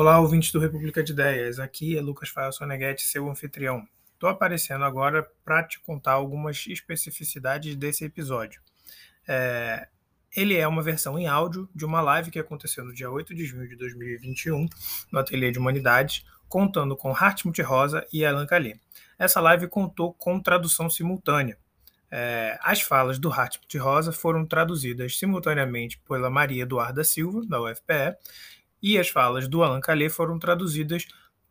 Olá, ouvintes do República de Ideias. Aqui é Lucas Fael Soneghetti, seu anfitrião. Estou aparecendo agora para te contar algumas especificidades desse episódio. É... Ele é uma versão em áudio de uma live que aconteceu no dia 8 de junho de 2021, no Ateliê de Humanidades, contando com Hartmut Rosa e Alan Calais. Essa live contou com tradução simultânea. É... as falas do Hartmut Rosa foram traduzidas simultaneamente pela Maria Eduarda Silva, da UFPE, e as falas do Alain Calais foram traduzidas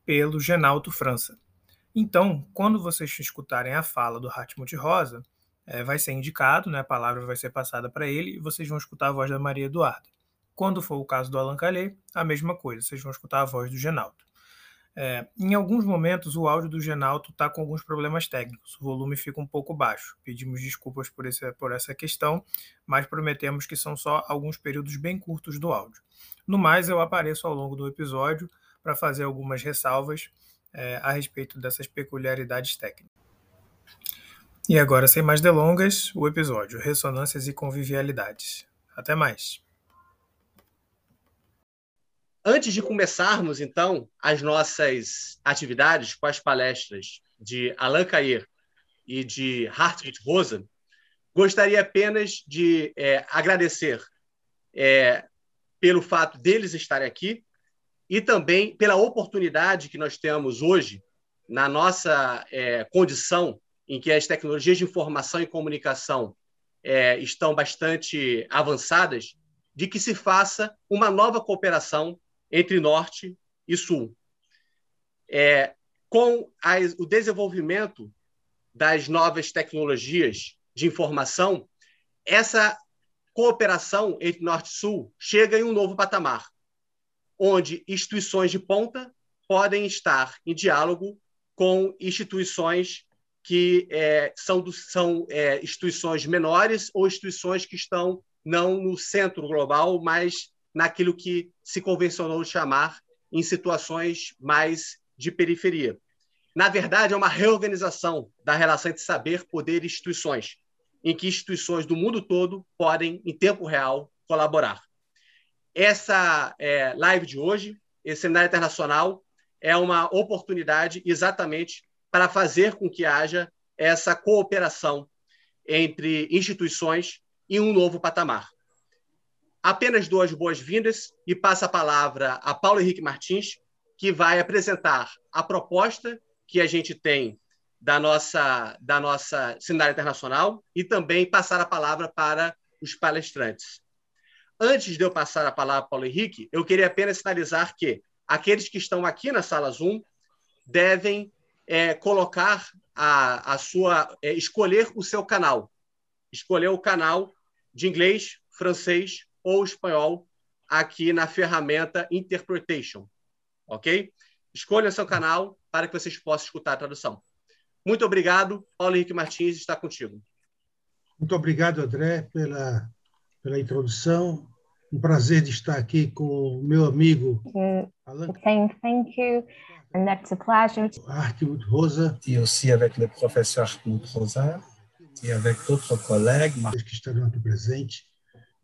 pelo Genalto França. Então, quando vocês escutarem a fala do Hartmut Rosa, é, vai ser indicado, né, a palavra vai ser passada para ele e vocês vão escutar a voz da Maria Eduarda. Quando for o caso do Alain Calais, a mesma coisa, vocês vão escutar a voz do Genalto. É, em alguns momentos, o áudio do Genalto está com alguns problemas técnicos, o volume fica um pouco baixo. Pedimos desculpas por, esse, por essa questão, mas prometemos que são só alguns períodos bem curtos do áudio. No mais, eu apareço ao longo do episódio para fazer algumas ressalvas é, a respeito dessas peculiaridades técnicas. E agora, sem mais delongas, o episódio Ressonâncias e Convivialidades. Até mais! Antes de começarmos, então, as nossas atividades com as palestras de Alain Cair e de Hartwig Rosa, gostaria apenas de é, agradecer é, pelo fato deles estarem aqui e também pela oportunidade que nós temos hoje, na nossa é, condição em que as tecnologias de informação e comunicação é, estão bastante avançadas, de que se faça uma nova cooperação entre Norte e Sul. É, com o desenvolvimento das novas tecnologias de informação, essa cooperação entre Norte e Sul chega em um novo patamar, onde instituições de ponta podem estar em diálogo com instituições que é, são, do, são é, instituições menores ou instituições que estão não no centro global, mas naquilo que se convencionou chamar em situações mais de periferia. Na verdade, é uma reorganização da relação entre saber, poder e instituições, em que instituições do mundo todo podem, em tempo real, colaborar. Essa é, live de hoje, esse seminário internacional, é uma oportunidade exatamente para fazer com que haja essa cooperação entre instituições em um novo patamar apenas duas boas-vindas e passa a palavra a Paulo Henrique Martins, que vai apresentar a proposta que a gente tem da nossa da nossa seminário internacional e também passar a palavra para os palestrantes. Antes de eu passar a palavra para Paulo Henrique, eu queria apenas sinalizar que aqueles que estão aqui na sala Zoom devem é, colocar a, a sua é, escolher o seu canal, escolher o canal de inglês, francês ou espanhol aqui na ferramenta Interpretation, ok? Escolha seu canal para que vocês possam escutar a tradução. Muito obrigado. Paulo Henrique Martins está contigo. Muito obrigado, André, pela, pela introdução. Um prazer de estar aqui com o meu amigo. Saying thank you, and that's a pleasure. Hartmut Rosa. E aussi avec le professeur Hartmut Rosa e avec d'autres collègues. Que estarão aqui presentes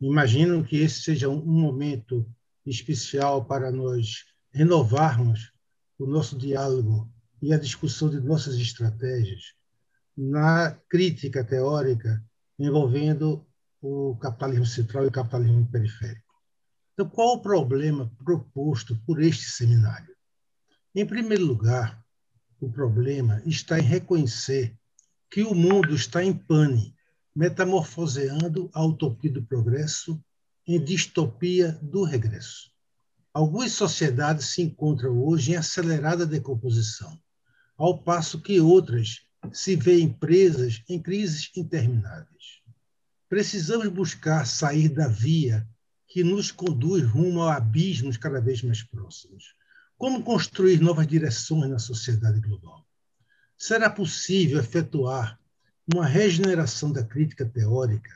Imagino que esse seja um momento especial para nós renovarmos o nosso diálogo e a discussão de nossas estratégias na crítica teórica envolvendo o capitalismo central e o capitalismo periférico. Então, qual o problema proposto por este seminário? Em primeiro lugar, o problema está em reconhecer que o mundo está em pane metamorfoseando a utopia do progresso em distopia do regresso. Algumas sociedades se encontram hoje em acelerada decomposição, ao passo que outras se veem presas em crises intermináveis. Precisamos buscar sair da via que nos conduz rumo a abismos cada vez mais próximos. Como construir novas direções na sociedade global? Será possível efetuar uma regeneração da crítica teórica,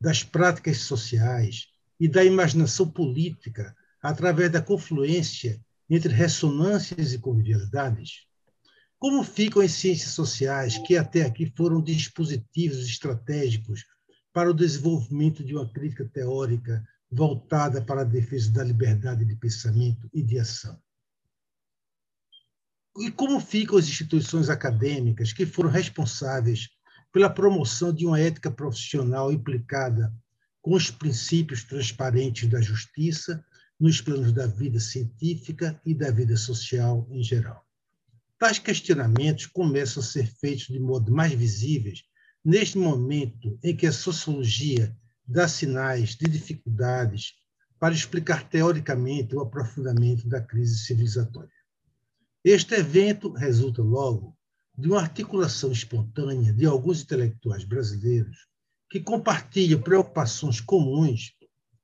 das práticas sociais e da imaginação política através da confluência entre ressonâncias e convivialidades? Como ficam as ciências sociais, que até aqui foram dispositivos estratégicos para o desenvolvimento de uma crítica teórica voltada para a defesa da liberdade de pensamento e de ação? e como ficam as instituições acadêmicas que foram responsáveis pela promoção de uma ética profissional implicada com os princípios transparentes da justiça nos planos da vida científica e da vida social em geral. Tais questionamentos começam a ser feitos de modo mais visíveis neste momento em que a sociologia dá sinais de dificuldades para explicar teoricamente o aprofundamento da crise civilizatória. Este evento resulta logo de uma articulação espontânea de alguns intelectuais brasileiros que compartilham preocupações comuns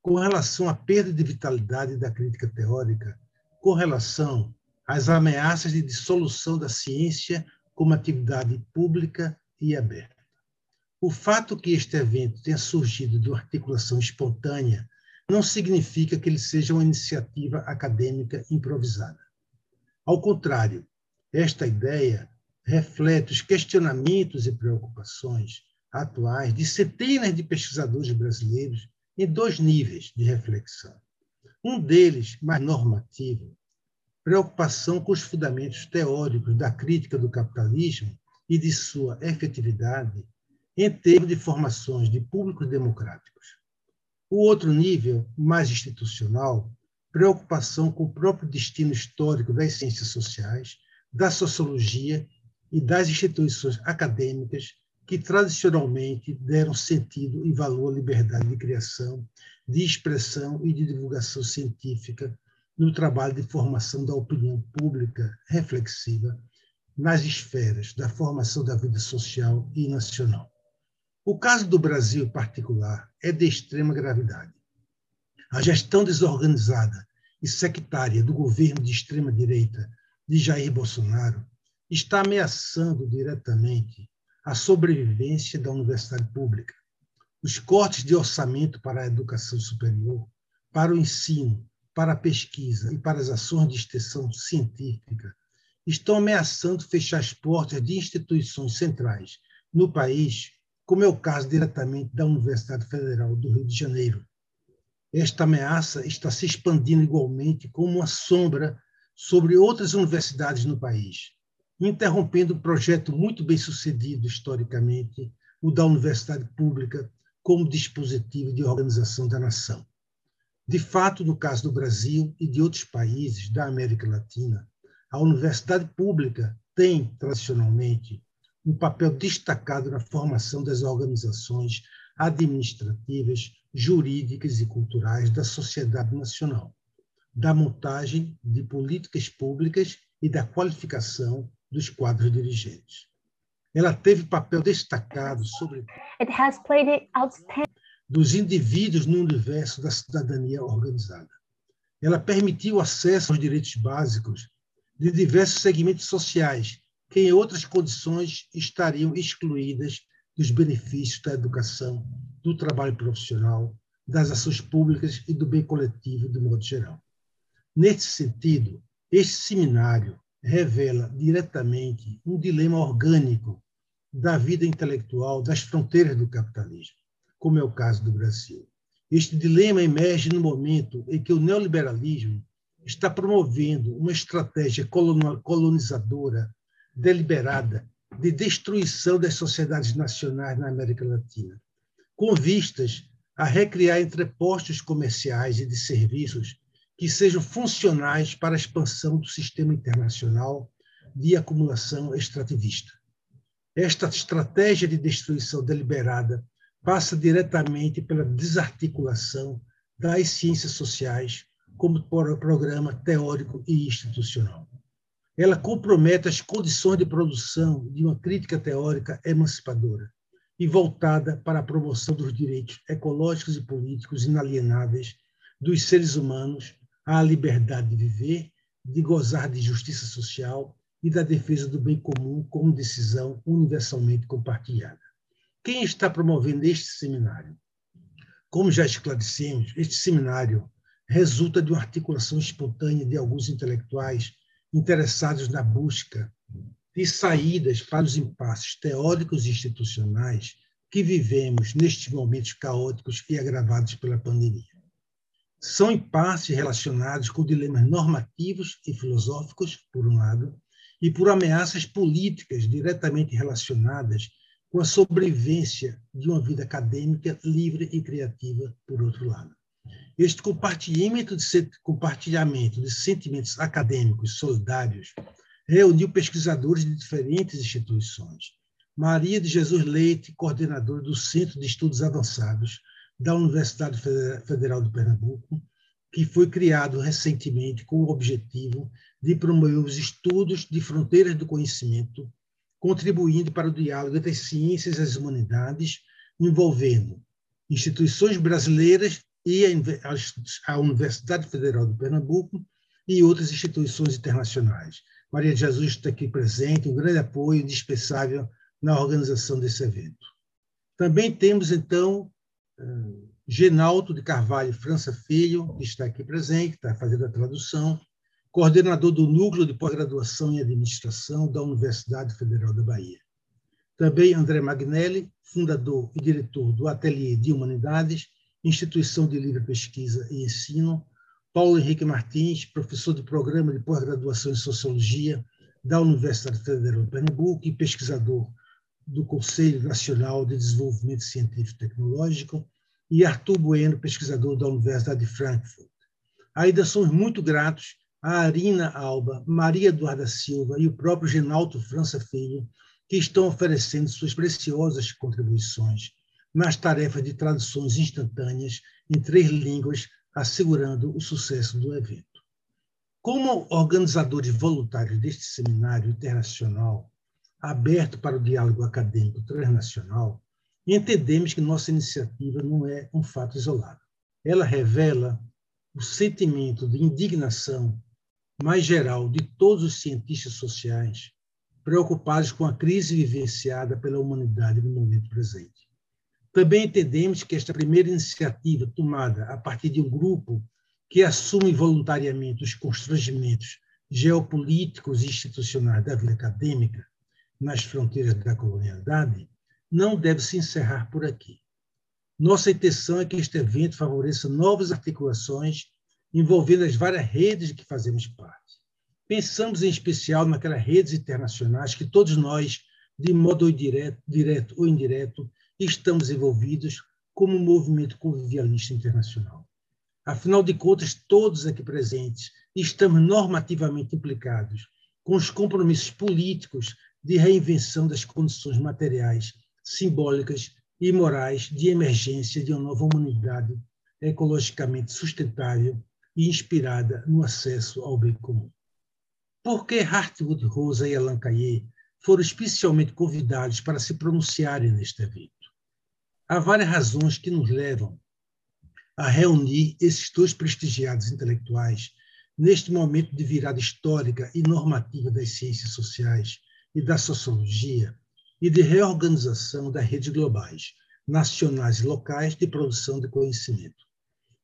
com relação à perda de vitalidade da crítica teórica, com relação às ameaças de dissolução da ciência como atividade pública e aberta. O fato que este evento tenha surgido de uma articulação espontânea não significa que ele seja uma iniciativa acadêmica improvisada. Ao contrário, esta ideia reflete os questionamentos e preocupações atuais de centenas de pesquisadores brasileiros em dois níveis de reflexão. Um deles, mais normativo, preocupação com os fundamentos teóricos da crítica do capitalismo e de sua efetividade em termos de formações de públicos democráticos. O outro nível, mais institucional, preocupação com o próprio destino histórico das ciências sociais, da sociologia e das instituições acadêmicas que tradicionalmente deram sentido e valor à liberdade de criação, de expressão e de divulgação científica no trabalho de formação da opinião pública reflexiva nas esferas da formação da vida social e nacional. O caso do Brasil, em particular, é de extrema gravidade. A gestão desorganizada e sectária do governo de extrema-direita de Jair Bolsonaro está ameaçando diretamente a sobrevivência da universidade pública. Os cortes de orçamento para a educação superior, para o ensino, para a pesquisa e para as ações de extensão científica estão ameaçando fechar as portas de instituições centrais no país, como é o caso diretamente da Universidade Federal do Rio de Janeiro. Esta ameaça está se expandindo igualmente como uma sombra sobre outras universidades no país interrompendo um projeto muito bem sucedido historicamente, o da universidade pública como dispositivo de organização da nação. De fato, no caso do Brasil e de outros países da América Latina, a universidade pública tem, tradicionalmente, um papel destacado na formação das organizações administrativas, jurídicas e culturais da sociedade nacional, da montagem de políticas públicas e da qualificação dos quadros dirigentes. Ela teve papel destacado, sobre dos indivíduos no universo da cidadania organizada. Ela permitiu acesso aos direitos básicos de diversos segmentos sociais que, em outras condições, estariam excluídas dos benefícios da educação, do trabalho profissional, das ações públicas e do bem coletivo, de modo geral. Nesse sentido, este seminário revela diretamente um dilema orgânico da vida intelectual das fronteiras do capitalismo, como é o caso do Brasil. Este dilema emerge no momento em que o neoliberalismo está promovendo uma estratégia colonizadora deliberada de destruição das sociedades nacionais na América Latina, com vistas a recriar entrepostos comerciais e de serviços que sejam funcionais para a expansão do sistema internacional de acumulação extrativista. Esta estratégia de destruição deliberada passa diretamente pela desarticulação das ciências sociais como programa teórico e institucional. Ela compromete as condições de produção de uma crítica teórica emancipadora e voltada para a promoção dos direitos ecológicos e políticos inalienáveis dos seres humanos à liberdade de viver, de gozar de justiça social e da defesa do bem comum como decisão universalmente compartilhada. Quem está promovendo este seminário? Como já esclarecemos, este seminário resulta de uma articulação espontânea de alguns intelectuais interessados na busca de saídas para os impasses teóricos e institucionais que vivemos nestes momentos caóticos e agravados pela pandemia são impasses relacionados com dilemas normativos e filosóficos, por um lado, e por ameaças políticas diretamente relacionadas com a sobrevivência de uma vida acadêmica livre e criativa, por outro lado. Este compartilhamento de, compartilhamento de sentimentos acadêmicos solidários reuniu pesquisadores de diferentes instituições. Maria de Jesus Leite, coordenadora do Centro de Estudos Avançados da Universidade Federal de Pernambuco, que foi criado recentemente com o objetivo de promover os estudos de fronteiras do conhecimento, contribuindo para o diálogo entre as ciências e as humanidades, envolvendo instituições brasileiras e a Universidade Federal de Pernambuco e outras instituições internacionais. Maria de Jesus está aqui presente, um grande apoio indispensável na organização desse evento. Também temos, então, Genalto de Carvalho França Filho, que está aqui presente, está fazendo a tradução, coordenador do Núcleo de Pós-Graduação em Administração da Universidade Federal da Bahia. Também André Magnelli, fundador e diretor do Ateliê de Humanidades, instituição de livre pesquisa e ensino. Paulo Henrique Martins, professor do Programa de Pós-Graduação em Sociologia da Universidade Federal de Pernambuco e pesquisador do Conselho Nacional de Desenvolvimento Científico e Tecnológico e Arthur Bueno, pesquisador da Universidade de Frankfurt. Ainda somos muito gratos a Arina Alba, Maria Eduarda Silva e o próprio Genalto França Filho, que estão oferecendo suas preciosas contribuições nas tarefas de traduções instantâneas em três línguas, assegurando o sucesso do evento. Como organizadores voluntários deste seminário internacional, aberto para o diálogo acadêmico transnacional, entendemos que nossa iniciativa não é um fato isolado. Ela revela o sentimento de indignação mais geral de todos os cientistas sociais preocupados com a crise vivenciada pela humanidade no momento presente. Também entendemos que esta primeira iniciativa tomada a partir de um grupo que assume voluntariamente os constrangimentos geopolíticos e institucionais da vida acadêmica nas fronteiras da colonialidade não deve se encerrar por aqui. Nossa intenção é que este evento favoreça novas articulações envolvendo as várias redes de que fazemos parte. Pensamos em especial naquelas redes internacionais que todos nós, de modo direto, direto ou indireto, estamos envolvidos como movimento convivialista internacional. Afinal de contas, todos aqui presentes estamos normativamente implicados com os compromissos políticos de reinvenção das condições materiais simbólicas e morais de emergência de uma nova humanidade ecologicamente sustentável e inspirada no acesso ao bem comum. Por que Hartwood Rosa e Alain Caillé foram especialmente convidados para se pronunciarem neste evento? Há várias razões que nos levam a reunir esses dois prestigiados intelectuais neste momento de virada histórica e normativa das ciências sociais e da sociologia e de reorganização das redes globais, nacionais e locais de produção de conhecimento.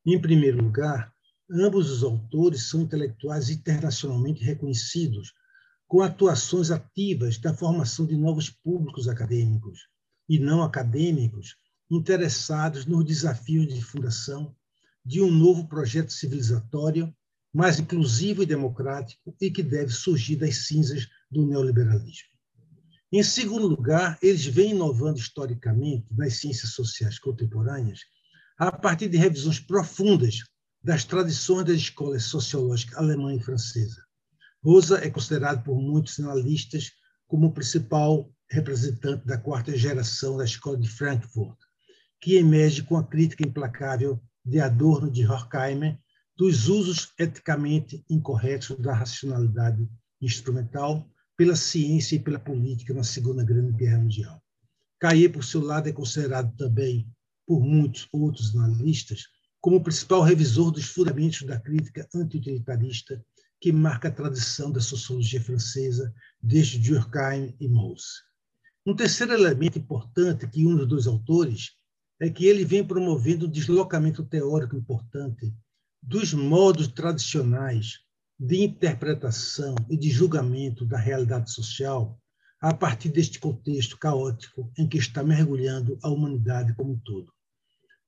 Em primeiro lugar, ambos os autores são intelectuais internacionalmente reconhecidos, com atuações ativas da formação de novos públicos acadêmicos e não acadêmicos interessados nos desafios de fundação de um novo projeto civilizatório mais inclusivo e democrático e que deve surgir das cinzas do neoliberalismo. Em segundo lugar, eles vêm inovando historicamente nas ciências sociais contemporâneas a partir de revisões profundas das tradições das escolas sociológicas alemã e francesa. Rosa é considerado por muitos analistas como o principal representante da quarta geração da escola de Frankfurt, que emerge com a crítica implacável de Adorno de Horkheimer dos usos eticamente incorretos da racionalidade instrumental pela ciência e pela política na Segunda Grande Guerra Mundial. Caillé, por seu lado, é considerado também por muitos outros analistas como o principal revisor dos fundamentos da crítica anti-utilitarista que marca a tradição da sociologia francesa desde Durkheim e Mauss. Um terceiro elemento importante que une os dois autores é que ele vem promovendo um deslocamento teórico importante dos modos tradicionais de interpretação e de julgamento da realidade social a partir deste contexto caótico em que está mergulhando a humanidade como um todo.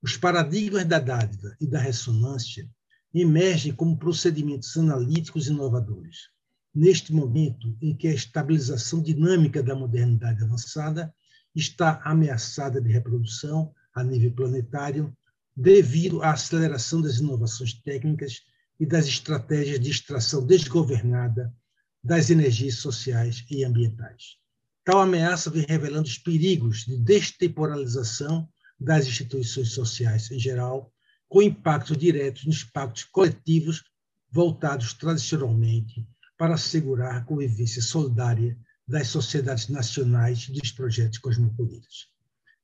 Os paradigmas da dádiva e da ressonância emergem como procedimentos analíticos inovadores. neste momento em que a estabilização dinâmica da modernidade avançada está ameaçada de reprodução a nível planetário devido à aceleração das inovações técnicas e das estratégias de extração desgovernada das energias sociais e ambientais. Tal ameaça vem revelando os perigos de destemporalização das instituições sociais em geral, com impactos diretos nos pactos coletivos voltados tradicionalmente para assegurar a convivência solidária das sociedades nacionais e dos projetos cosmopolitas.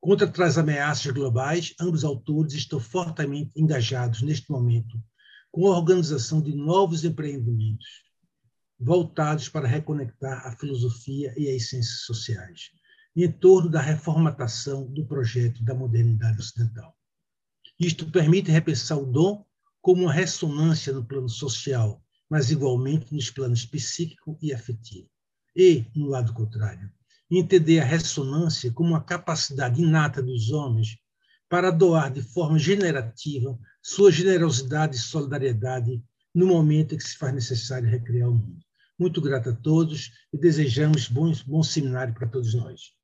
Contra as ameaças globais, ambos autores estão fortemente engajados neste momento com a organização de novos empreendimentos voltados para reconectar a filosofia e as ciências sociais, em torno da reformatação do projeto da modernidade ocidental. Isto permite repensar o dom como uma ressonância no plano social, mas igualmente nos planos psíquico e afetivo. E, no lado contrário, entender a ressonância como uma capacidade inata dos homens para doar de forma generativa sua generosidade e solidariedade no momento em que se faz necessário recriar o mundo. Muito grato a todos e desejamos bom, bom seminário para todos nós.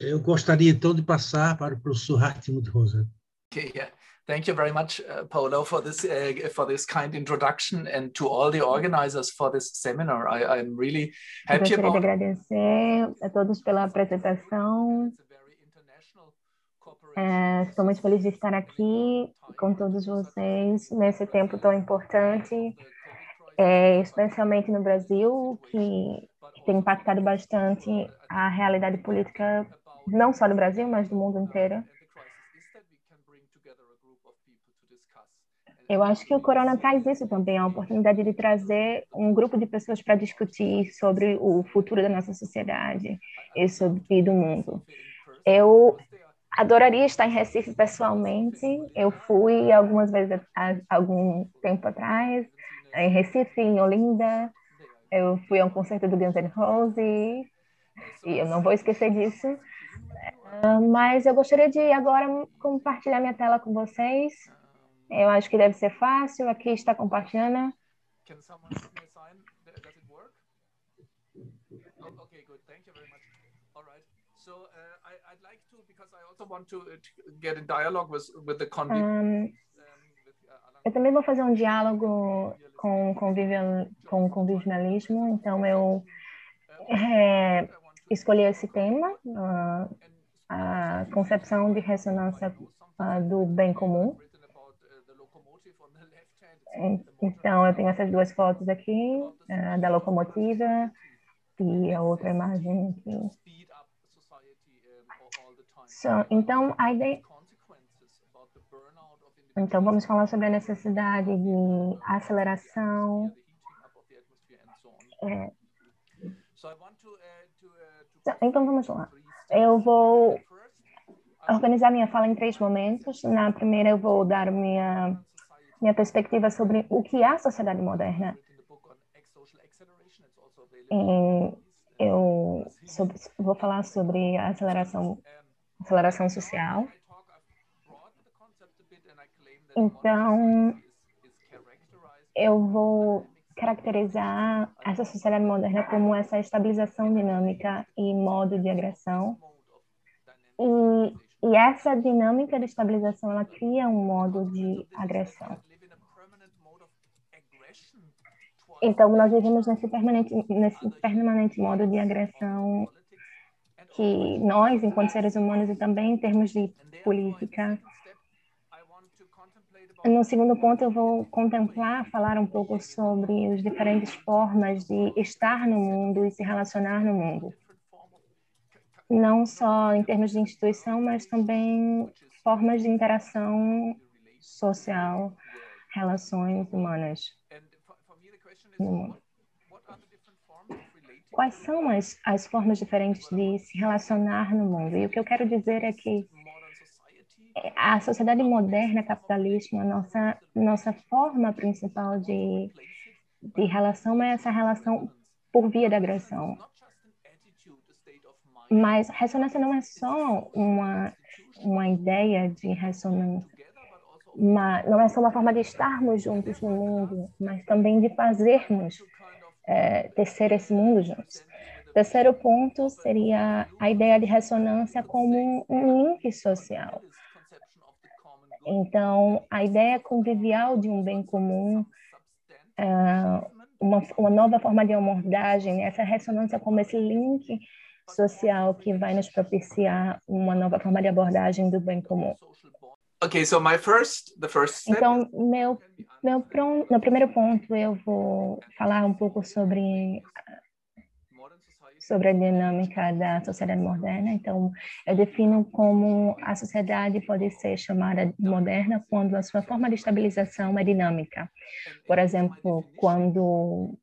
Eu gostaria então de passar para o professor Hartmut Rosa. Okay, yeah. Thank you very much, uh, Paulo, for this uh, for this kind introduction, and to all the organizers for this seminar. I, I'm really happy gostaria about. de agradecer a todos pela apresentação. É, estou muito feliz de estar aqui com todos vocês nesse tempo tão importante, é, especialmente no Brasil, que tem impactado bastante a realidade política não só do Brasil, mas do mundo inteiro. Eu acho que o Corona traz isso também, a oportunidade de trazer um grupo de pessoas para discutir sobre o futuro da nossa sociedade e sobre do mundo. Eu adoraria estar em Recife pessoalmente. Eu fui algumas vezes há algum tempo atrás, em Recife, em Olinda. Eu fui a um concerto do Guns N' Roses e eu não vou esquecer disso. Uh, mas eu gostaria de agora compartilhar minha tela com vocês. Eu acho que deve ser fácil. Aqui está compartilhando. Can someone give me a sign? Does it work? Oh, okay, good. Thank you very much. All right. So uh, I, I'd like to, because I also want to, uh, to get in dialogue with, with the convi- Um, eu também vou fazer um diálogo com convivial, com convivialismo. Então eu é, escolhi esse tema, uh, a concepção de ressonância uh, do bem comum. Então, eu tenho essas duas fotos aqui, uh, da locomotiva e a outra imagem aqui. So, então, a ideia, então, vamos falar sobre a necessidade de aceleração. É, então, vamos lá. Eu vou organizar minha fala em três momentos. Na primeira, eu vou dar minha, minha perspectiva sobre o que é a sociedade moderna. E eu sobre- vou falar sobre a aceleração, aceleração social. Então, eu vou caracterizar essa sociedade moderna como essa estabilização dinâmica e modo de agressão. E, e essa dinâmica de estabilização, ela cria um modo de agressão. Então, nós vivemos nesse permanente, nesse permanente modo de agressão que nós, enquanto seres humanos, e também em termos de política, No segundo ponto, eu vou contemplar, falar um pouco sobre as diferentes formas de estar no mundo e se relacionar no mundo. Não só em termos de instituição, mas também formas de interação social, relações humanas no mundo. what, what are the different forms of relating Quais são as, as formas diferentes de se relacionar no mundo? E o que eu quero dizer é que society a sociedade moderna capitalista, a nossa, nossa forma principal de, de relação é essa relação por via da agressão. Mas ressonância não é só uma, uma ideia de ressonância, mas não é só uma forma de estarmos juntos no mundo, mas também de fazermos é, tecer esse mundo juntos. Terceiro ponto seria a ideia de ressonância como um link social. Então, a ideia convivial de um bem comum, é, uma, uma nova forma de abordagem, essa ressonância como esse link social que vai nos propiciar uma nova forma de abordagem do bem comum. Okay, so my first, the first step... Então, meu, meu, meu primeiro ponto, eu vou falar um pouco sobre sobre a dinâmica da sociedade moderna. Então, eu defino como a sociedade pode ser chamada moderna quando a sua forma de estabilização é dinâmica. Por exemplo, quando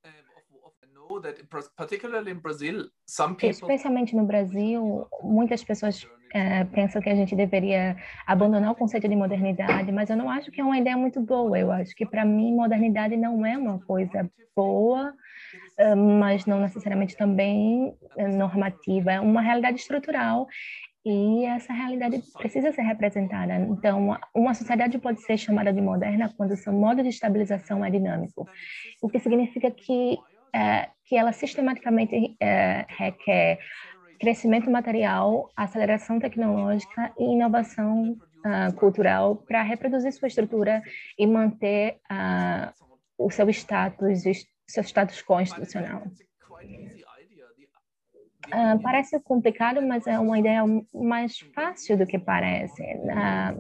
Especialmente no Brasil, muitas pessoas é, pensam que a gente deveria abandonar o conceito de modernidade, mas eu não acho que é uma ideia muito boa. Eu acho que, para mim, modernidade não é uma coisa boa, é, mas não necessariamente também é, normativa. É uma realidade estrutural e essa realidade precisa ser representada. Então, uma sociedade pode ser chamada de moderna quando seu modo de estabilização é dinâmico, o que significa que é, que ela sistematicamente é, requer crescimento material, aceleração tecnológica e inovação uh, cultural para reproduzir sua estrutura e manter uh, o seu status, seu status constitucional. Uh, parece complicado, mas é uma ideia mais fácil do que parece.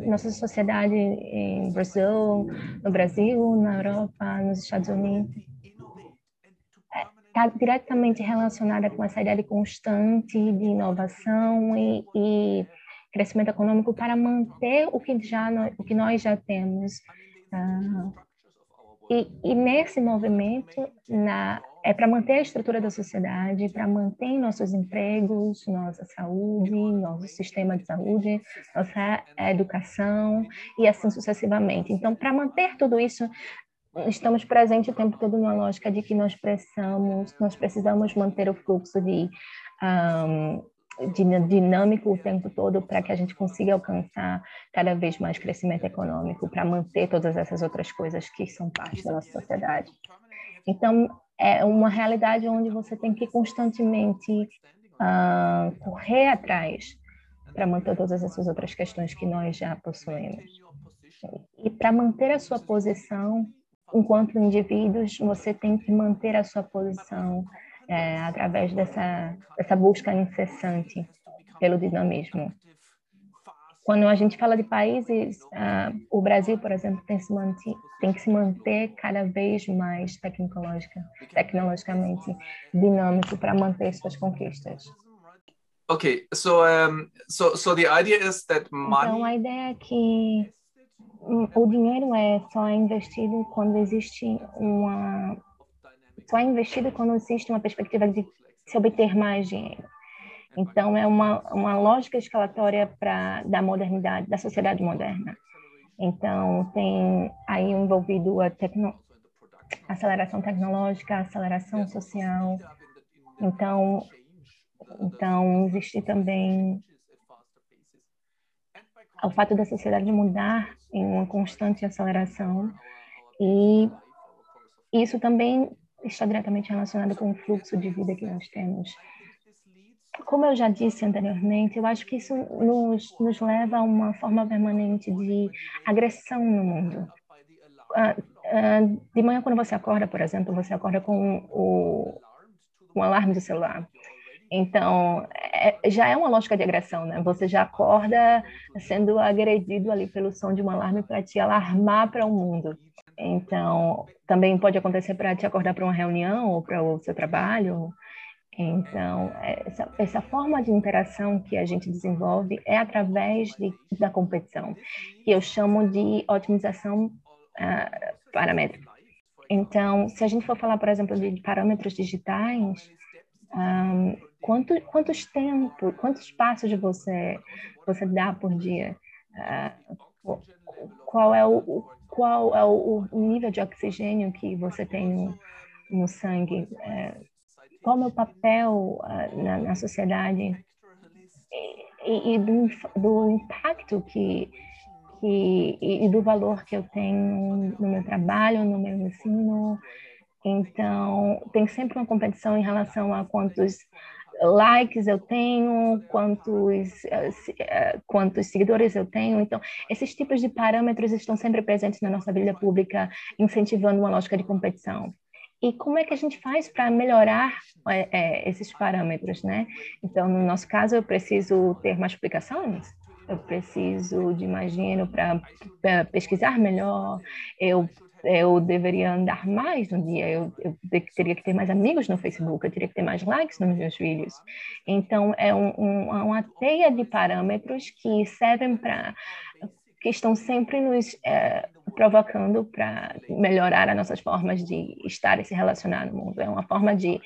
Nossa sociedade em Brasil, no Brasil, na Europa, nos Estados Unidos, está diretamente relacionada com essa ideia de constante, de inovação e, e crescimento econômico para manter o que já o que nós já temos. Uh, e, e, nesse movimento na, é para manter a estrutura da sociedade, para manter nossos empregos, nossa saúde, nosso sistema de saúde, nossa educação e assim sucessivamente. Então, para manter tudo isso, estamos presentes o tempo todo numa lógica de que nós precisamos, nós precisamos manter o fluxo de, um, de dinâmico o tempo todo para que a gente consiga alcançar cada vez mais crescimento econômico, para manter todas essas outras coisas que são parte da nossa sociedade. Então, é uma realidade onde você tem que constantemente uh, correr atrás para manter todas essas outras questões que nós já possuímos. E para manter a sua posição enquanto indivíduos, você tem que manter a sua posição é, através dessa, dessa busca incessante pelo dinamismo. Quando a gente fala de países, uh, o Brasil, por exemplo, tem, se manter, tem que se manter cada vez mais tecnológica, tecnologicamente dinâmico para manter suas conquistas. Okay, so um, so so the idea is that money. Então a ideia é que o dinheiro é só investido quando existe uma só é investido quando existe uma perspectiva de se obter mais dinheiro. Então é uma uma lógica escalatória para da modernidade, da sociedade moderna. Então tem aí envolvido a tecno, aceleração tecnológica, aceleração social. Então então existe também o fato da sociedade mudar em uma constante aceleração e isso também está diretamente relacionado com o fluxo de vida que nós temos. Como eu já disse anteriormente, eu acho que isso nos, nos leva a uma forma permanente de agressão no mundo. Uh, uh, de manhã, quando você acorda, por exemplo, você acorda com o, o alarme do celular. Então, é, já é uma lógica de agressão, né? Você já acorda sendo agredido ali pelo som de um alarme para te alarmar para o mundo. Então, também pode acontecer para te acordar para uma reunião ou para o seu trabalho. Então, essa, essa, forma de interação que a gente desenvolve é através de, da competição, que eu chamo de otimização uh, paramétrica. Então, se a gente for falar, por exemplo, de parâmetros digitais, um, quanto, quantos tempos, quantos passos você você dá por dia? Uh, qual é o qual é o, nível de oxigênio que você tem no, no sangue? Uh, qual é o meu papel uh, na, na, sociedade? E, e do, do, impacto que que e do valor que eu tenho no meu trabalho, no meu ensino. Então, tem sempre uma competição em relação a quantos likes eu tenho, quantos, eh, eh, quantos seguidores eu tenho. Então, esses tipos de parâmetros estão sempre presentes na nossa vida pública, incentivando uma lógica de competição. E como é que a gente faz para melhorar é, esses parâmetros, né? Então, no nosso caso, eu preciso ter mais publicações, eu preciso de mais dinheiro para pesquisar melhor, eu eu deveria andar mais no dia, eu, eu, teria que ter mais amigos no Facebook, eu teria que ter mais likes nos meus vídeos. Então, é um, um, uma teia de parâmetros que servem para. que estão sempre nos é, provocando para melhorar as nossas formas de estar e se relacionar no mundo. É uma forma de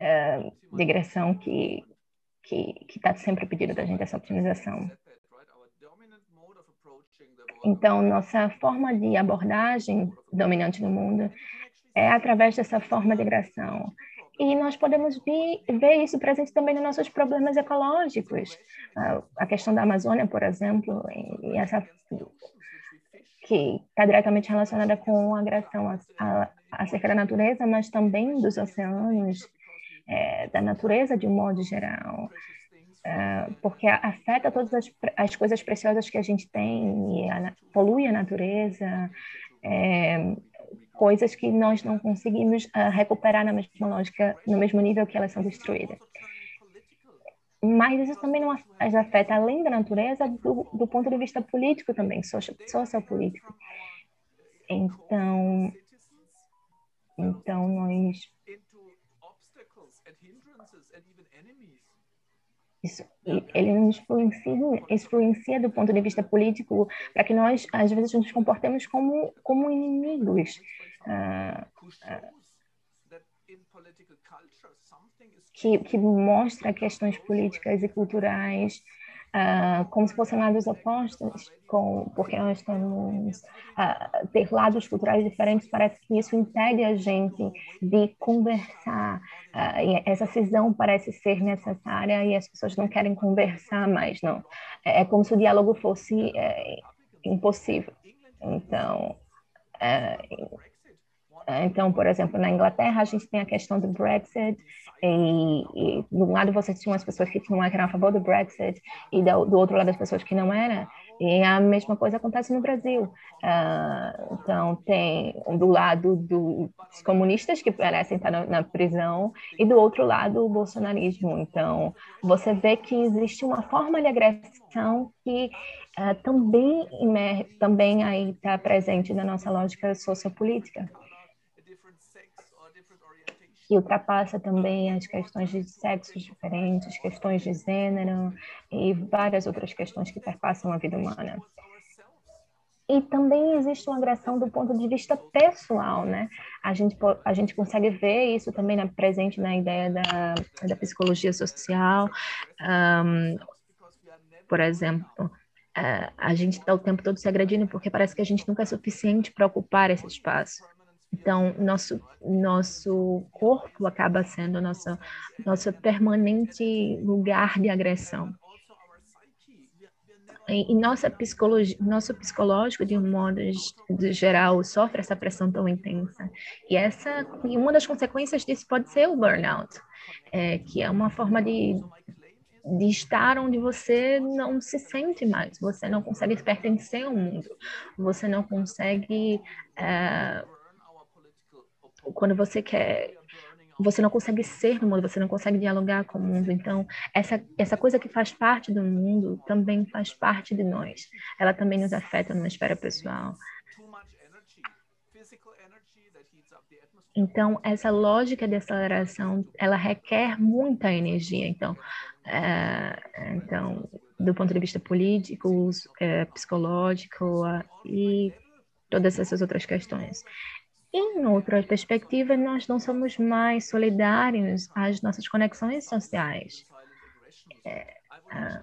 é, digressão que que está sempre pedindo da gente essa otimização. Então, nossa forma de abordagem dominante no mundo é através dessa forma de agressão. E nós podemos ver, ver isso presente também nos nossos problemas ecológicos. A questão da Amazônia, por exemplo, e essa que está diretamente relacionada com a agressão acerca da natureza, mas também dos oceanos, é, da natureza de um modo geral. É, porque afeta todas as, as, coisas preciosas que a gente tem, a, polui a natureza, é, coisas que nós não conseguimos uh, recuperar na mesma lógica, no mesmo nível que elas são destruídas. Mas isso também não afeta, além da natureza, do, do ponto de vista político também, sociopolítico. Então, então nós Isso, ele nos influencia, influencia do ponto de vista político para que nós, às vezes, nos comportemos como, como inimigos. Ah, ah, que, que mostra questões políticas e culturais uh, como se fossem lados opostos, com, porque nós temos uh, ter lados culturais diferentes, parece que isso impede a gente de conversar. Uh, essa cisão parece ser necessária e as pessoas não querem conversar mais, não. É, é como se o diálogo fosse é, impossível. Então, é, então, por exemplo, na Inglaterra a gente tem a questão do Brexit e, e do um lado você tinha as pessoas que tinham eram a favor do Brexit e do, do outro lado as pessoas que não eram. E a mesma coisa acontece no Brasil. Uh, então, tem do lado dos comunistas que parecem estar na, na, prisão e do outro lado o bolsonarismo. Então, você vê que existe uma forma de agressão que uh, também, também aí está presente na nossa lógica sociopolítica que ultrapassa também as questões de sexos diferentes, questões de gênero e várias outras questões que perpassam a vida humana. E também existe uma agressão do ponto de vista pessoal, né? A gente, a gente consegue ver isso também na, presente na ideia da, da psicologia social. Um, por exemplo, uh, a gente está o tempo todo se agredindo porque parece que a gente nunca é suficiente para ocupar esse espaço. Então, nosso, nosso corpo acaba sendo nosso, nosso permanente lugar de agressão. E, e nossa psicologia, nosso psicológico, de um modo de geral, sofre essa pressão tão intensa. E, essa, e uma das consequências disso pode ser o burnout, é, que é uma forma de, de estar onde você não se sente mais, você não consegue pertencer ao mundo, você não consegue é, quando você quer você não consegue ser no mundo, você não consegue dialogar com o mundo. Então, essa, essa coisa que faz parte do mundo também faz parte de nós. Ela também nos afeta numa esfera pessoal. Então, essa lógica de aceleração, ela requer muita energia. Então, é, então do ponto de vista político, é, psicológico e todas essas outras questões. Em outra perspectiva, nós não somos mais solidários às nossas conexões sociais. É, ah,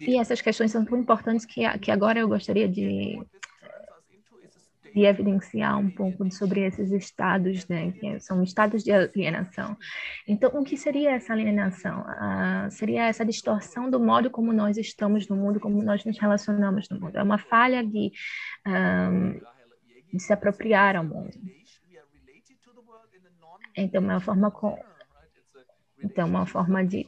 e essas questões são tão importantes que, que agora eu gostaria de de evidenciar um pouco sobre esses estados, né, que são estados de alienação. Então, o que seria essa alienação? Uh, seria essa distorção do modo como nós estamos no mundo, como nós nos relacionamos no mundo. É uma falha de, um, de se apropriar ao mundo. Então, é uma forma com, então, uma forma de,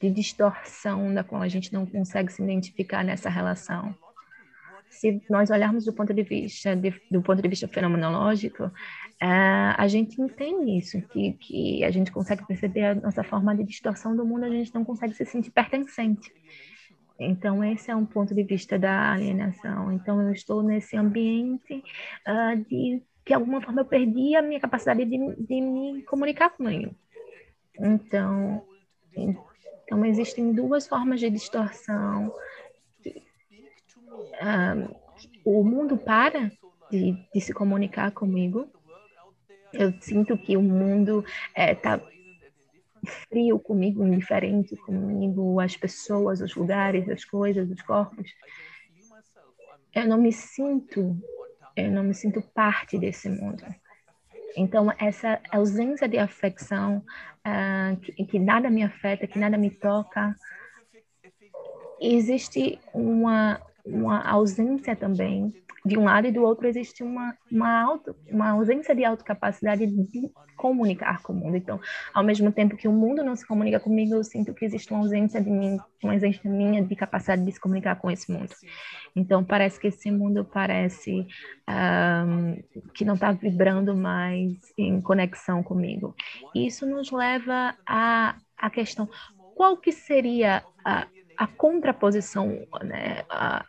de distorção da qual a gente não consegue se identificar nessa relação se nós olharmos do ponto de vista de, do ponto de vista fenomenológico, uh, a gente entende isso, que, que a gente consegue perceber a nossa forma de distorção do mundo, a gente não consegue se sentir pertencente. Então, esse é um ponto de vista da alienação. Então, eu estou nesse ambiente uh, de que, de alguma forma, eu perdi a minha capacidade de, de me comunicar com ele. Então, então, existem duas formas de distorção ah, o mundo para de, de, se comunicar comigo. Eu sinto que o mundo está é, frio comigo, indiferente comigo, as pessoas, os lugares, as coisas, os corpos. Eu não me sinto, eu não me sinto parte desse mundo. Então, essa ausência de afecção, uh, que, que, nada me afeta, que nada me toca, existe uma, uma ausência também. De um lado e do outro existe uma, uma, auto, uma ausência de autocapacidade de comunicar com o mundo. Então, ao mesmo tempo que o mundo não se comunica comigo, eu sinto que existe uma ausência de mim, uma ausência minha de capacidade de se comunicar com esse mundo. Então, parece que esse mundo parece um, que não está vibrando mais em conexão comigo. Isso nos leva à, à questão, qual que seria a, a contraposição, né, a,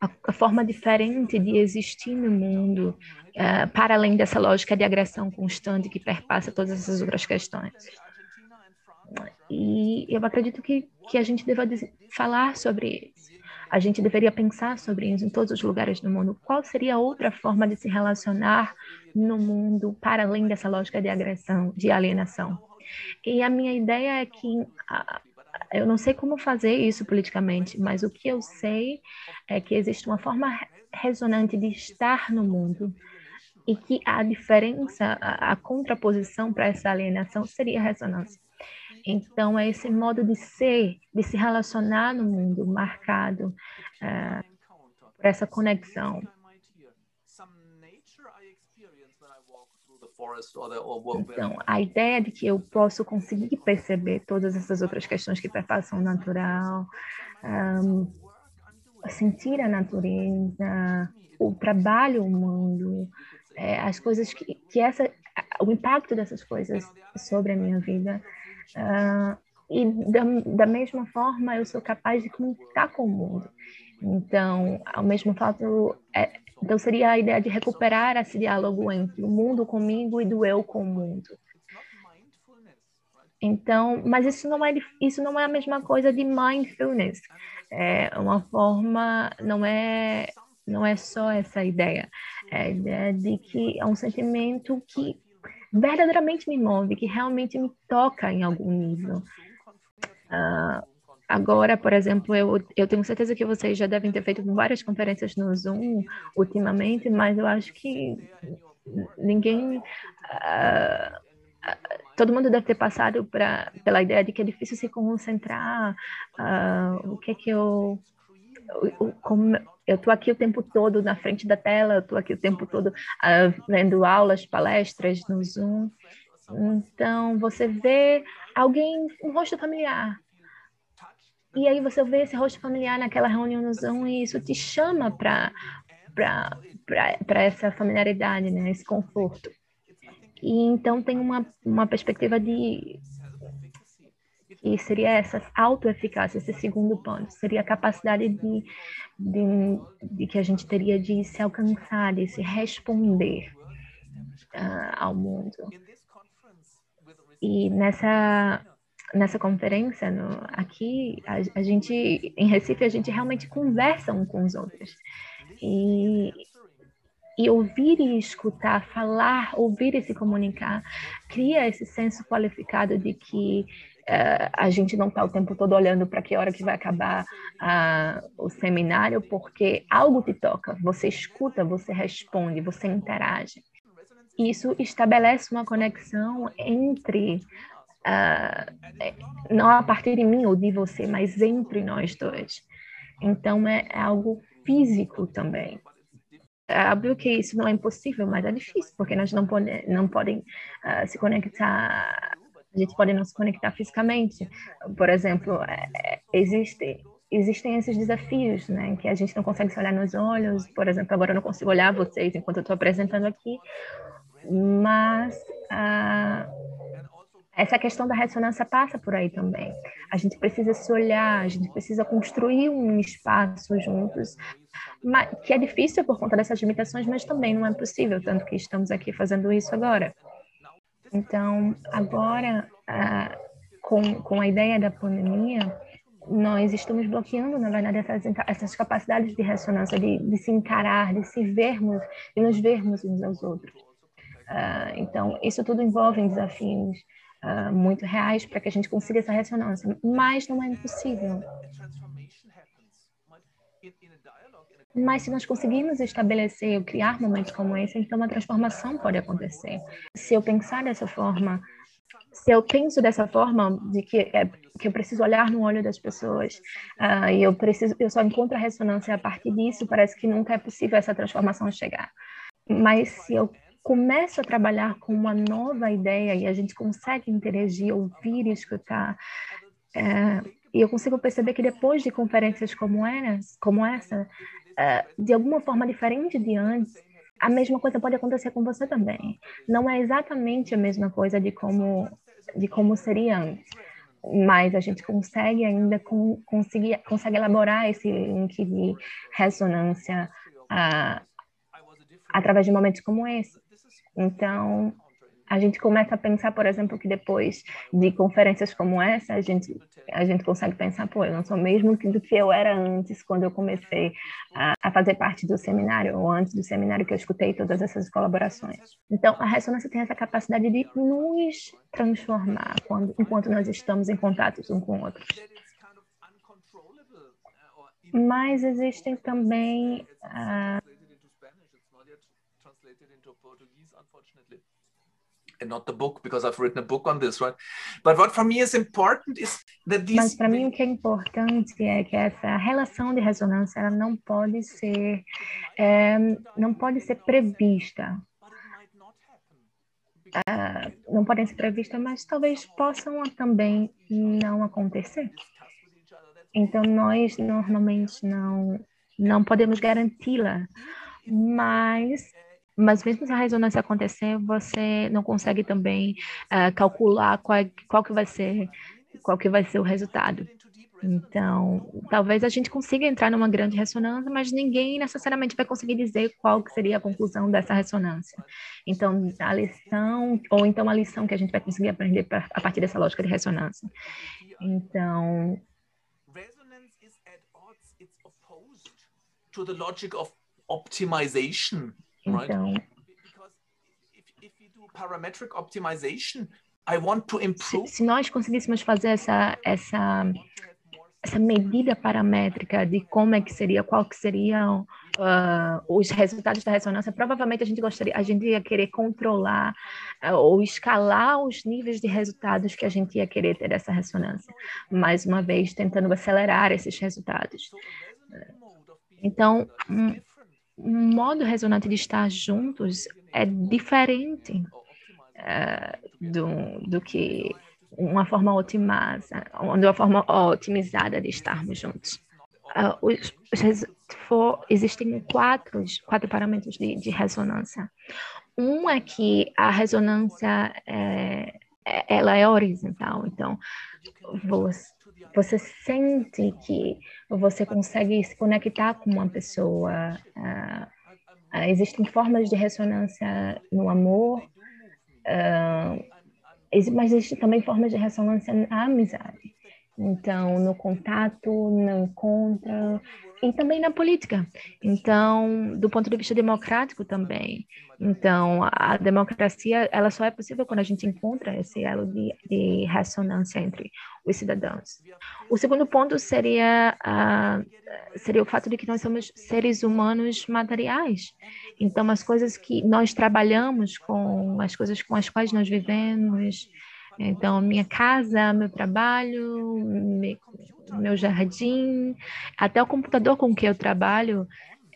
a, a forma diferente de existir no mundo, uh, para além dessa lógica de agressão constante que perpassa todas essas outras questões. E eu acredito que, que a gente deva falar sobre isso. A gente deveria pensar sobre isso em todos os lugares do mundo. Qual seria outra forma de se relacionar no mundo para além dessa lógica de agressão, de alienação? E a minha ideia é que eu não sei como fazer isso politicamente, mas o que eu sei é que existe uma forma resonante de estar no mundo e que a diferença, a, a contraposição para essa alienação seria a ressonância. Então, é esse modo de ser, de se relacionar no mundo marcado uh, por essa conexão. Então, a ideia de que eu posso conseguir perceber todas essas outras questões que perpassam o natural, um, sentir a natureza, o trabalho humano, é, as coisas que, que essa, o impacto dessas coisas sobre a minha vida. Uh, e da, da mesma forma, eu sou capaz de comunicar com o mundo. Então, ao mesmo fato, é, então, seria a ideia de recuperar esse diálogo entre o mundo comigo e do eu com o mundo. Então, mas isso não é isso não é a mesma coisa de mindfulness. É uma forma, não é não é só essa ideia. É a ideia de que é um sentimento que verdadeiramente me move, que realmente me toca em algum nível. Uh, Agora, por exemplo, eu, eu tenho certeza que vocês já devem ter feito várias conferências no Zoom ultimamente, mas eu acho que ninguém. Uh, todo mundo deve ter passado pra, pela ideia de que é difícil se concentrar. Uh, o que é que eu. Como, eu estou aqui o tempo todo na frente da tela, eu estou aqui o tempo todo uh, aulas, palestras no Zoom. Então, você vê alguém, um rosto familiar, e aí você vê esse rosto familiar naquela reuniãozão e isso te chama para para essa familiaridade, né, esse conforto. E então tem uma, uma perspectiva de e seria essa autoeficácia, esse segundo ponto, seria a capacidade de, de, de, que a gente teria de se alcançar, de se responder uh, ao mundo. E nessa nessa conferência no, aqui, a, a, gente, em Recife, a gente realmente conversa um com os outros. E, e ouvir e escutar, falar, ouvir e se comunicar, cria esse senso qualificado de que Uh, a gente não está o tempo todo olhando para que hora que vai acabar uh, o seminário, porque algo te toca, você escuta, você responde, você interage. Isso estabelece uma conexão entre, uh, não a partir de mim ou de você, mas entre nós dois. Então é, é algo físico também. É óbvio que isso não é impossível, mas é difícil, porque nós não, pode, não podem uh, se conectar, a gente pode não se conectar fisicamente. Por exemplo, é, é, existe, existem esses desafios, né, que a gente não consegue se olhar nos olhos. Por exemplo, agora eu não consigo olhar vocês enquanto eu estou apresentando aqui, mas uh, essa questão da ressonância passa por aí também. A gente precisa se olhar, a gente precisa construir um espaço juntos, que é difícil por conta dessas limitações, mas também não é possível, tanto que estamos aqui fazendo isso agora. Então, agora, ah, com, com a ideia da pandemia, nós estamos bloqueando, na verdade, essas, essas capacidades de ressonância, de, de se encarar, de se vermos, de nos vermos uns aos outros. Uh, então, isso tudo envolve desafios uh, muito reais para que a gente consiga essa ressonância, mas não é impossível. Mas se nós conseguirmos estabelecer ou criar momentos como esse, então uma transformação pode acontecer. Se eu pensar dessa forma, se eu penso dessa forma de que é, que eu preciso olhar no olho das pessoas uh, e eu preciso eu só encontro a ressonância a partir disso parece que nunca é possível essa transformação chegar mas se eu começo a trabalhar com uma nova ideia e a gente consegue interagir, ouvir e escutar. É, e eu consigo perceber que depois de conferências como, eras, como essa, é, de alguma forma diferente de antes, a mesma coisa pode acontecer com você também. Não é exatamente a mesma coisa de como, de como seria antes, mas a gente consegue ainda com, conseguir, consegue elaborar esse link de ressonância uh, através de momentos como esse. Então, a gente começa a pensar, por exemplo, que depois de conferências como essa, a gente, a gente consegue pensar, pô, eu não sou mesmo do que eu era antes, quando eu comecei a, a, fazer parte do seminário, ou antes do seminário que eu escutei todas essas colaborações. Então, a ressonância tem essa capacidade de nos transformar quando, enquanto nós estamos em contato um com o outro. Mas existem também... Uh, unfortunately. Not the book, because I've written a book on this, right? But what for me is important is that these... Mas para mim o que é importante é que essa relação de ressonância ela não pode ser é, não pode ser prevista. Uh, não podem ser previstas, mas talvez possam também não acontecer. Então nós normalmente não não podemos garanti-la, mas mas mesmo se a ressonância acontecer, você não consegue também uh, calcular qual, qual que vai ser qual que vai ser o resultado. Então, talvez a gente consiga entrar numa grande ressonância, mas ninguém necessariamente vai conseguir dizer qual que seria a conclusão dessa ressonância. Então, a lição, ou então a lição que a gente vai conseguir aprender pra, a partir dessa lógica de ressonância. Então, to the logic of optimization então, se, se nós conseguíssemos fazer essa, essa, essa medida paramétrica de como é que seria, qual que seriam uh, os resultados da ressonância, provavelmente a gente gostaria, a gente ia querer controlar uh, ou escalar os níveis de resultados que a gente ia querer ter dessa ressonância. Mais uma vez, tentando acelerar esses resultados. Então, um, modo resonante de estar juntos é diferente uh, do, do que uma forma otimizada, uma forma otimizada de estarmos juntos. Uh, os, os, for, existem quatro, quatro parâmetros de, de, ressonância. Um é que a ressonância é, é ela é horizontal, então você, você sente que você consegue se conectar com uma pessoa. Uh, existem formas de ressonância no amor, uh, mas existem também formas de ressonância na amizade. Então no contato, no encontro e também na política. Então, do ponto de vista democrático também. Então, a democracia ela só é possível quando a gente encontra esse elo de, de ressonância entre os cidadãos. O segundo ponto seria uh, seria o fato de que nós somos seres humanos materiais. Então, as coisas que nós trabalhamos com, as coisas com as quais nós vivemos, então, minha casa, meu trabalho, meu jardim, até o computador com que eu trabalho,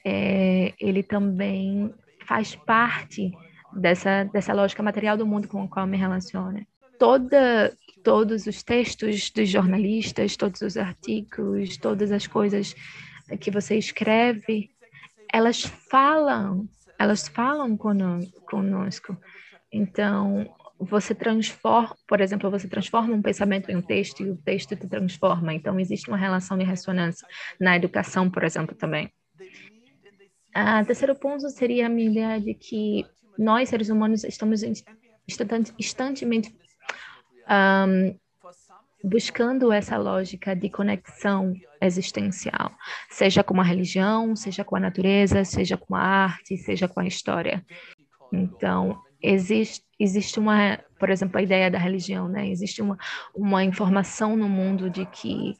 é, ele também faz parte dessa, dessa lógica material do mundo com o qual me relaciono. Toda, todos os textos dos jornalistas, todos os artigos, todas as coisas que você escreve, elas falam, elas falam conosco. Então, você transforma, por exemplo, você transforma um pensamento em um texto e o texto te transforma. Então, existe uma relação de ressonância na educação, por exemplo, também. A terceiro ponto seria a ideia de que nós, seres humanos, estamos instantemente um, buscando essa lógica de conexão existencial, seja com a religião, seja com a natureza, seja com a arte, seja com a história. Então, existe, existe uma, por exemplo, a ideia da religião, né? Existe uma, uma informação no mundo de que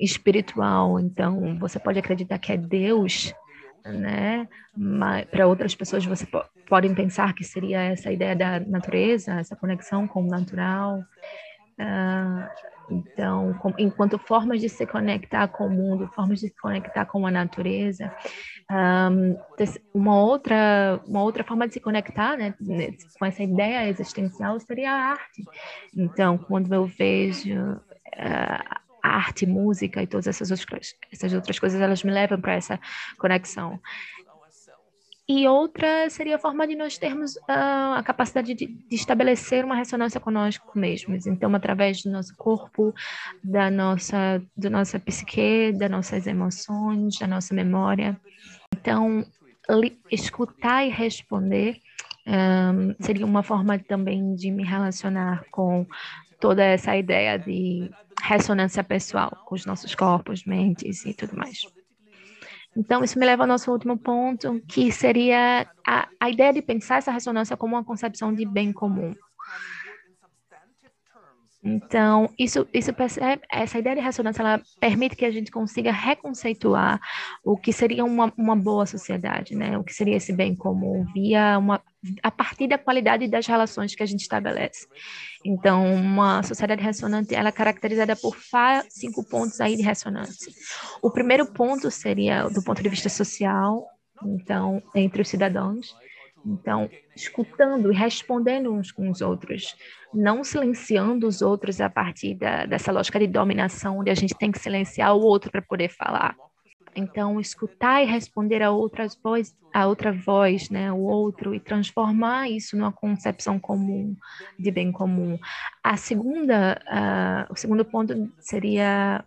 espiritual, então você pode acreditar que é Deus, né? Mas para outras pessoas você po podem pensar que seria essa ideia da natureza, essa conexão com o natural. Uh, então, com, enquanto formas de se conectar com o mundo, formas de se conectar com a natureza, um, uma outra uma outra forma de se conectar, né, com essa ideia existencial seria a arte. Então, quando eu vejo uh, arte, música e todas essas outras, essas outras coisas, elas me levam para essa conexão. E outra seria a forma de nós termos uh, a capacidade de, de, estabelecer uma ressonância conosco mesmos. Então, através do nosso corpo, da nossa, da nossa psique, das nossas emoções, da nossa memória. Então, escutar e responder um, seria uma forma também de me relacionar com toda essa ideia de ressonância pessoal com os nossos corpos, mentes e tudo mais. Então, isso me leva ao nosso último ponto, que seria a, a ideia de pensar essa ressonância como uma concepção de bem comum. Então, isso, isso essa ideia de ressonância, ela permite que a gente consiga reconceituar o que seria uma, uma boa sociedade, né? O que seria esse bem comum via uma, a partir da qualidade das relações que a gente estabelece. Então, uma sociedade ressonante, ela é caracterizada por cinco pontos aí de ressonância. O primeiro ponto seria do ponto de vista social, então, entre os cidadãos. Então, escutando e respondendo uns com os outros, não silenciando os outros a partir da, dessa lógica de dominação, onde a gente tem que silenciar o outro para poder falar. Então, escutar e responder a outras voz, a outra voz, né, o outro, e transformar isso numa concepção comum de bem comum. A segunda, uh, o segundo ponto seria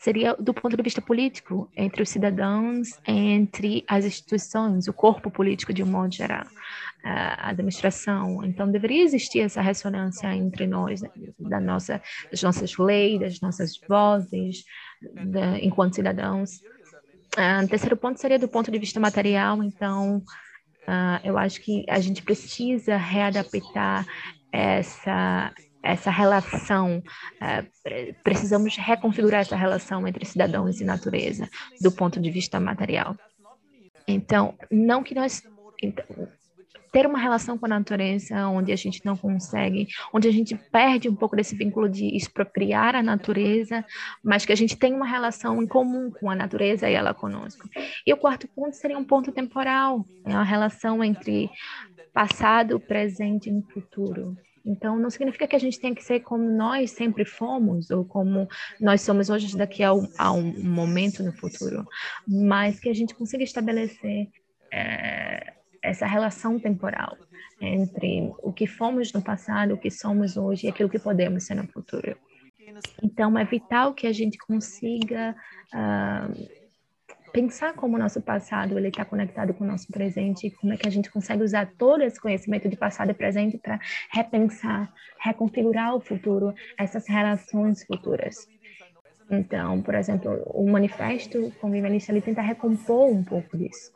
seria do ponto de vista político, entre os cidadãos, entre as instituições, o corpo político de um modo geral, a administração. Então, deveria existir essa ressonância entre nós, né, da nossa, das nossas leis, das nossas vozes, da, enquanto cidadãos. Uh, terceiro ponto seria do ponto de vista material, então, uh, eu acho que a gente precisa readaptar essa essa relação, uh, precisamos reconfigurar essa relação entre cidadãos e natureza do ponto de vista material. Então, não que nós então, ter uma relação com a natureza onde a gente não consegue, onde a gente perde um pouco desse vínculo de expropriar a natureza, mas que a gente tem uma relação em comum com a natureza e ela conosco. E o quarto ponto seria um ponto temporal, é uma relação entre passado, presente e futuro. Então, não significa que a gente tem que ser como nós sempre fomos, ou como nós somos hoje daqui a um, a um momento no futuro, mas que a gente consiga estabelecer é, essa relação temporal entre o que fomos no passado, o que somos hoje e aquilo que podemos ser no futuro. Então, é vital que a gente consiga uh, pensar como o nosso passado ele está conectado com o nosso presente e como é que a gente consegue usar todo esse conhecimento de passado e presente para repensar, reconfigurar o futuro, essas relações futuras. Então, por exemplo, o manifesto convivenista ele tenta recompor um pouco disso.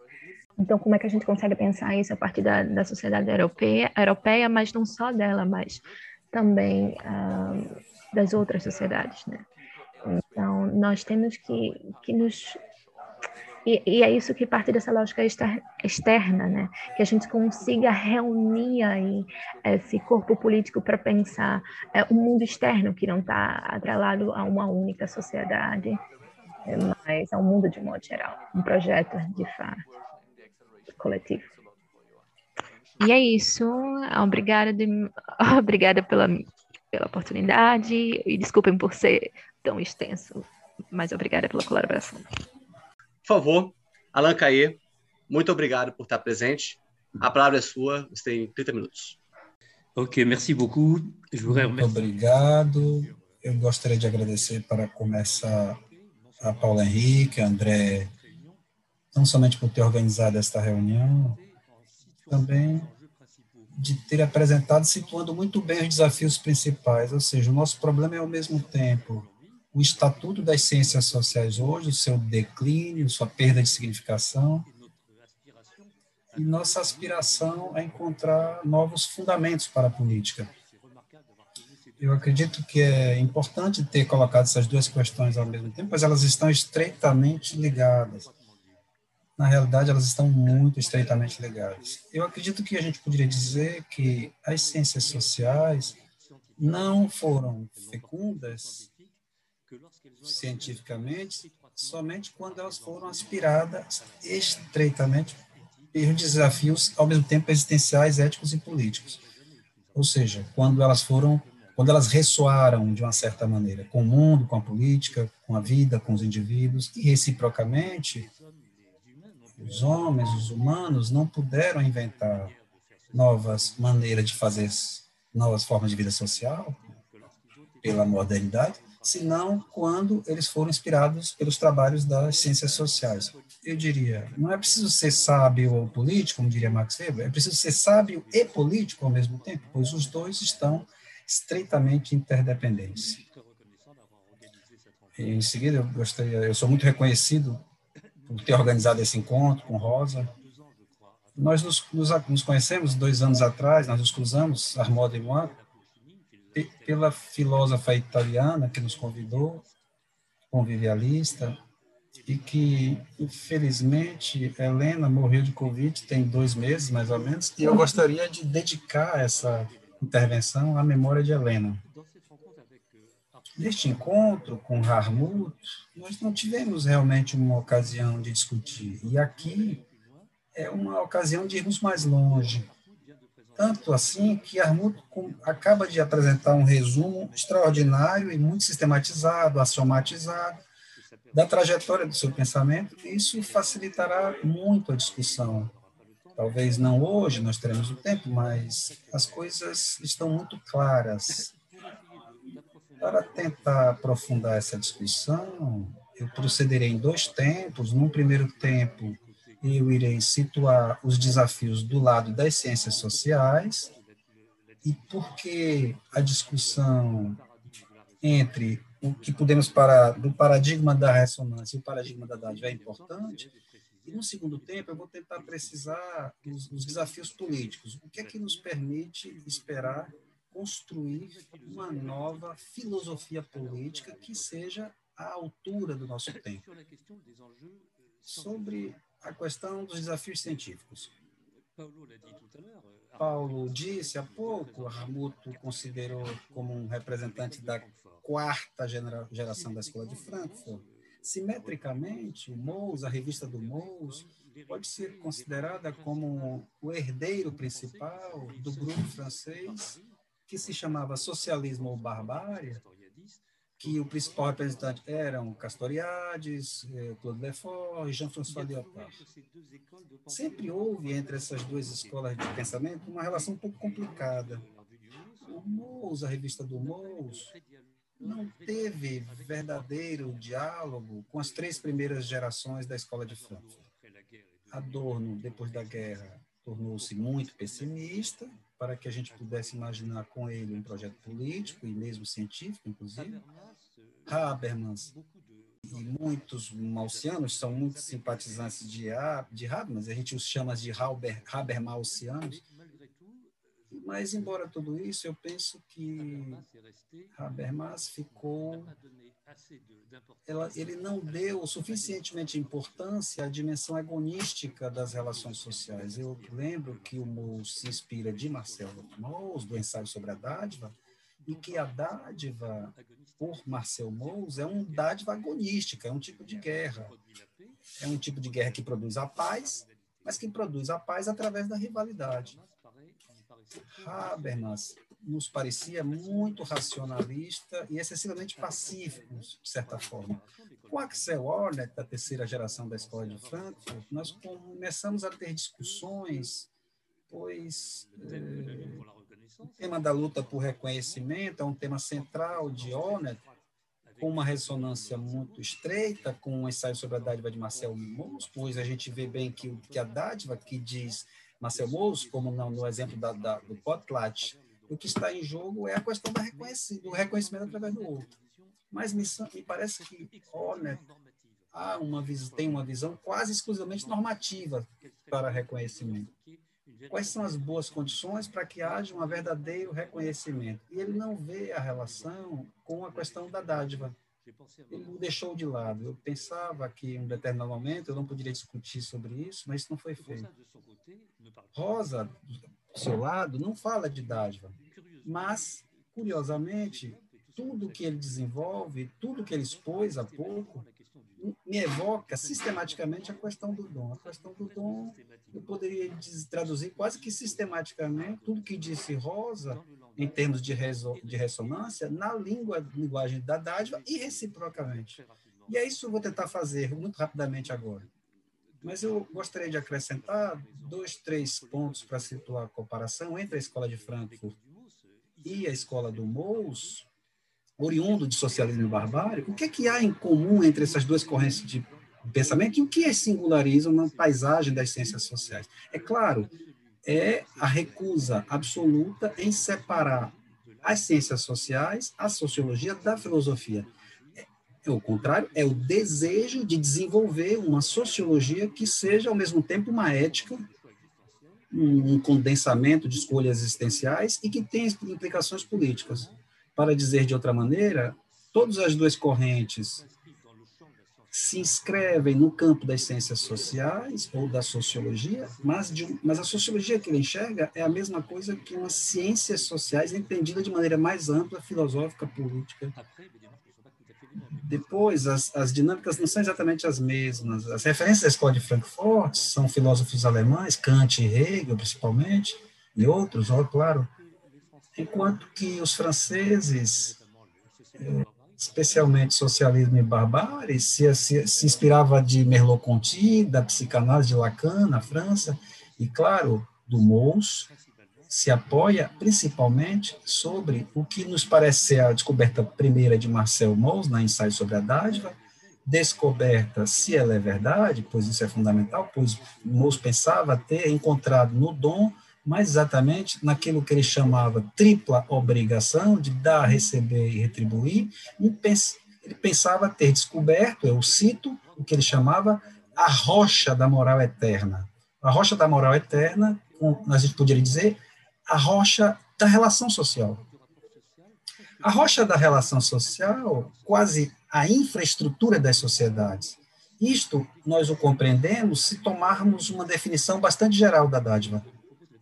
Então, como é que a gente consegue pensar isso a partir da, da sociedade europeia, europeia, mas não só dela, mas também uh, das outras sociedades, né? Então, nós temos que, que nos e, e, é isso que parte dessa lógica externa, né? Que a gente consiga reunir aí esse corpo político para pensar é, um mundo externo que não está atrelado a uma única sociedade, é, mas a um mundo de modo geral, um projeto de fato coletivo. E é isso. Obrigada, de, obrigada pela, pela oportunidade e desculpem por ser tão extenso, mas obrigada pela colaboração. Por favor, Alan Caê, muito obrigado por estar presente. A palavra é sua, você tem 30 minutos. Ok, merci beaucoup. Muito obrigado. Eu gostaria de agradecer para começar a Paulo Henrique, a André, não somente por ter organizado esta reunião, também de ter apresentado, situando muito bem os desafios principais, ou seja, o nosso problema é ao mesmo tempo o estatuto das ciências sociais hoje, o seu declínio, sua perda de significação, e nossa aspiração é encontrar novos fundamentos para a política. Eu acredito que é importante ter colocado essas duas questões ao mesmo tempo, pois elas estão estreitamente ligadas. Na realidade, elas estão muito estreitamente ligadas. Eu acredito que a gente poderia dizer que as ciências sociais não foram fecundas cientificamente somente quando elas foram aspiradas estreitamente pelos desafios, ao mesmo tempo existenciais, éticos e políticos. Ou seja, quando elas foram, quando elas ressoaram de uma certa maneira com o mundo, com a política, com a vida, com os indivíduos, e reciprocamente, os homens, os humanos, não puderam inventar novas maneiras de fazer novas formas de vida social pela modernidade, senão quando eles foram inspirados pelos trabalhos das ciências sociais. Eu diria, não é preciso ser sábio ou político, como diria Max Weber, é preciso ser sábio e político ao mesmo tempo, pois os dois estão estreitamente interdependentes. em seguida, eu gostaria, eu sou muito reconhecido por ter organizado esse encontro com Rosa. Nós nos, nos, nos conhecemos dois anos atrás, nós nos cruzamos, Armando e moi, pela filósofa italiana que nos convidou, convivialista, e que, infelizmente, Helena morreu de Covid tem dois meses, mais ou menos, e eu gostaria de dedicar essa intervenção à memória de Helena. Neste encontro com Harmut, nós não tivemos realmente uma ocasião de discutir, e aqui é uma ocasião de irmos mais longe, tanto assim que Armut acaba de apresentar um resumo extraordinário e muito sistematizado, axiomatizado, da trajetória do seu pensamento, e isso facilitará muito a discussão. Talvez não hoje, nós teremos o tempo, mas as coisas estão muito claras. Para tentar aprofundar essa discussão, eu procederei em dois tempos. Num primeiro tempo, eu irei situar os desafios do lado das ciências sociais e porque a discussão entre o que podemos parar do paradigma da ressonância e o paradigma da dádiva é importante. E no segundo tempo eu vou tentar precisar os desafios políticos. O que é que nos permite esperar construir uma nova filosofia política que seja à altura do nosso tempo? Sobre a questão dos desafios científicos. Paulo disse há pouco, Ramuto considerou como um representante da quarta geração da Escola de Frankfurt. Simetricamente, o Mous, a revista do Mous, pode ser considerada como o herdeiro principal do grupo francês que se chamava Socialismo ou Barbárie, que o principal representante eram Castoriadis, eh, Claude Lefort e Jean-François Lyotard. Sempre houve entre essas duas escolas de pensamento uma relação um pouco complicada. O Mous, a revista do Mous, não teve verdadeiro diálogo com as três primeiras gerações da escola de Frankfurt. Adorno, depois da guerra, tornou-se muito pessimista, para que a gente pudesse imaginar com ele um projeto político e mesmo científico, inclusive. Habermas e muitos malcianos são muito simpatizantes de, de Habermas, a gente os chama de Haber, Habermasianos, mas, embora tudo isso, eu penso que Habermas ficou. Ela, ele não deu suficientemente importância à dimensão agonística das relações sociais. Eu lembro que o Mous se inspira de Marcelo Mous, do ensaio sobre a dádiva, e que a dádiva, por Marcel Mous, é um dádiva agonística, é um tipo de guerra. É um tipo de guerra que produz a paz, mas que produz a paz através da rivalidade. Habermas nos parecia muito racionalista e excessivamente pacífico, de certa forma. Com Axel Ornet, da terceira geração da Escola de Frankfurt, nós começamos a ter discussões, pois eh, o tema da luta por reconhecimento é um tema central de Ornet, com uma ressonância muito estreita com o ensaio sobre a dádiva de Marcel Mauss, pois a gente vê bem que, que a dádiva que diz Marcel Mousse, como no, no exemplo da, da, do Potlatch, o que está em jogo é a questão do reconhecimento através do outro. Mas me, me parece que Horner há uma, tem uma visão quase exclusivamente normativa para reconhecimento. Quais são as boas condições para que haja um verdadeiro reconhecimento? E ele não vê a relação com a questão da dádiva. Ele o deixou de lado. Eu pensava que em um determinado momento eu não poderia discutir sobre isso, mas isso não foi feito. Rosa, seu lado, não fala de dádiva, mas, curiosamente, tudo que ele desenvolve, tudo que ele expôs há pouco, me evoca sistematicamente a questão do dom. A questão do dom, eu poderia traduzir quase que sistematicamente tudo que disse Rosa, em termos de, de ressonância, na língua, linguagem da dádiva e reciprocamente. E é isso que eu vou tentar fazer muito rapidamente agora. Mas eu gostaria de acrescentar dois, três pontos para situar a comparação entre a escola de Frankfurt e a escola do Mous, oriundo de socialismo barbárie. O que é que há em comum entre essas duas correntes de pensamento e o que as singularizam na paisagem das ciências sociais? É claro, é a recusa absoluta em separar as ciências sociais, a sociologia da filosofia. É o contrário, é o desejo de desenvolver uma sociologia que seja, ao mesmo tempo, uma ética, um condensamento de escolhas existenciais e que tenha implicações políticas. Para dizer de outra maneira, todas as duas correntes se inscrevem no campo das ciências sociais ou da sociologia, mas, de, mas a sociologia que ele enxerga é a mesma coisa que umas ciências sociais entendida de maneira mais ampla, filosófica, política depois, as, as dinâmicas não são exatamente as mesmas. As referências da escola de Frankfurt são filósofos alemães, Kant e Hegel, principalmente, e outros, ó, claro. Enquanto que os franceses, eh, especialmente socialismo e barbárie, se, se, se inspirava de Merleau-Ponty, da psicanálise de Lacan, na França, e, claro, do Mous, se apoia principalmente sobre o que nos parece ser a descoberta primeira de Marcel Mauss, na ensaio sobre a dádiva, descoberta se ela é verdade, pois isso é fundamental, pois Mauss pensava ter encontrado no dom mais exatamente naquilo que ele chamava tripla obrigação de dar, receber e retribuir, ele pensava ter descoberto, eu cito, o que ele chamava a rocha da moral eterna. A rocha da moral eterna, a gente poderia dizer, a rocha da relação social. A rocha da relação social, quase a infraestrutura das sociedades. Isto nós o compreendemos se tomarmos uma definição bastante geral da dádiva.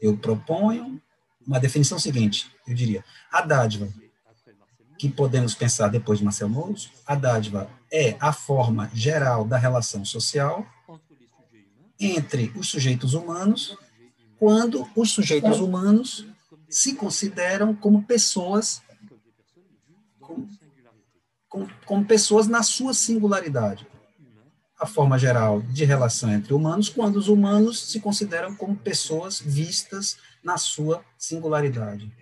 Eu proponho uma definição seguinte, eu diria, a dádiva, que podemos pensar depois de Marcel Moulos, a dádiva é a forma geral da relação social entre os sujeitos humanos quando os sujeitos humanos se consideram como pessoas como, como, como pessoas na sua singularidade. A forma geral de relação entre humanos, quando os humanos se consideram como pessoas vistas na sua singularidade.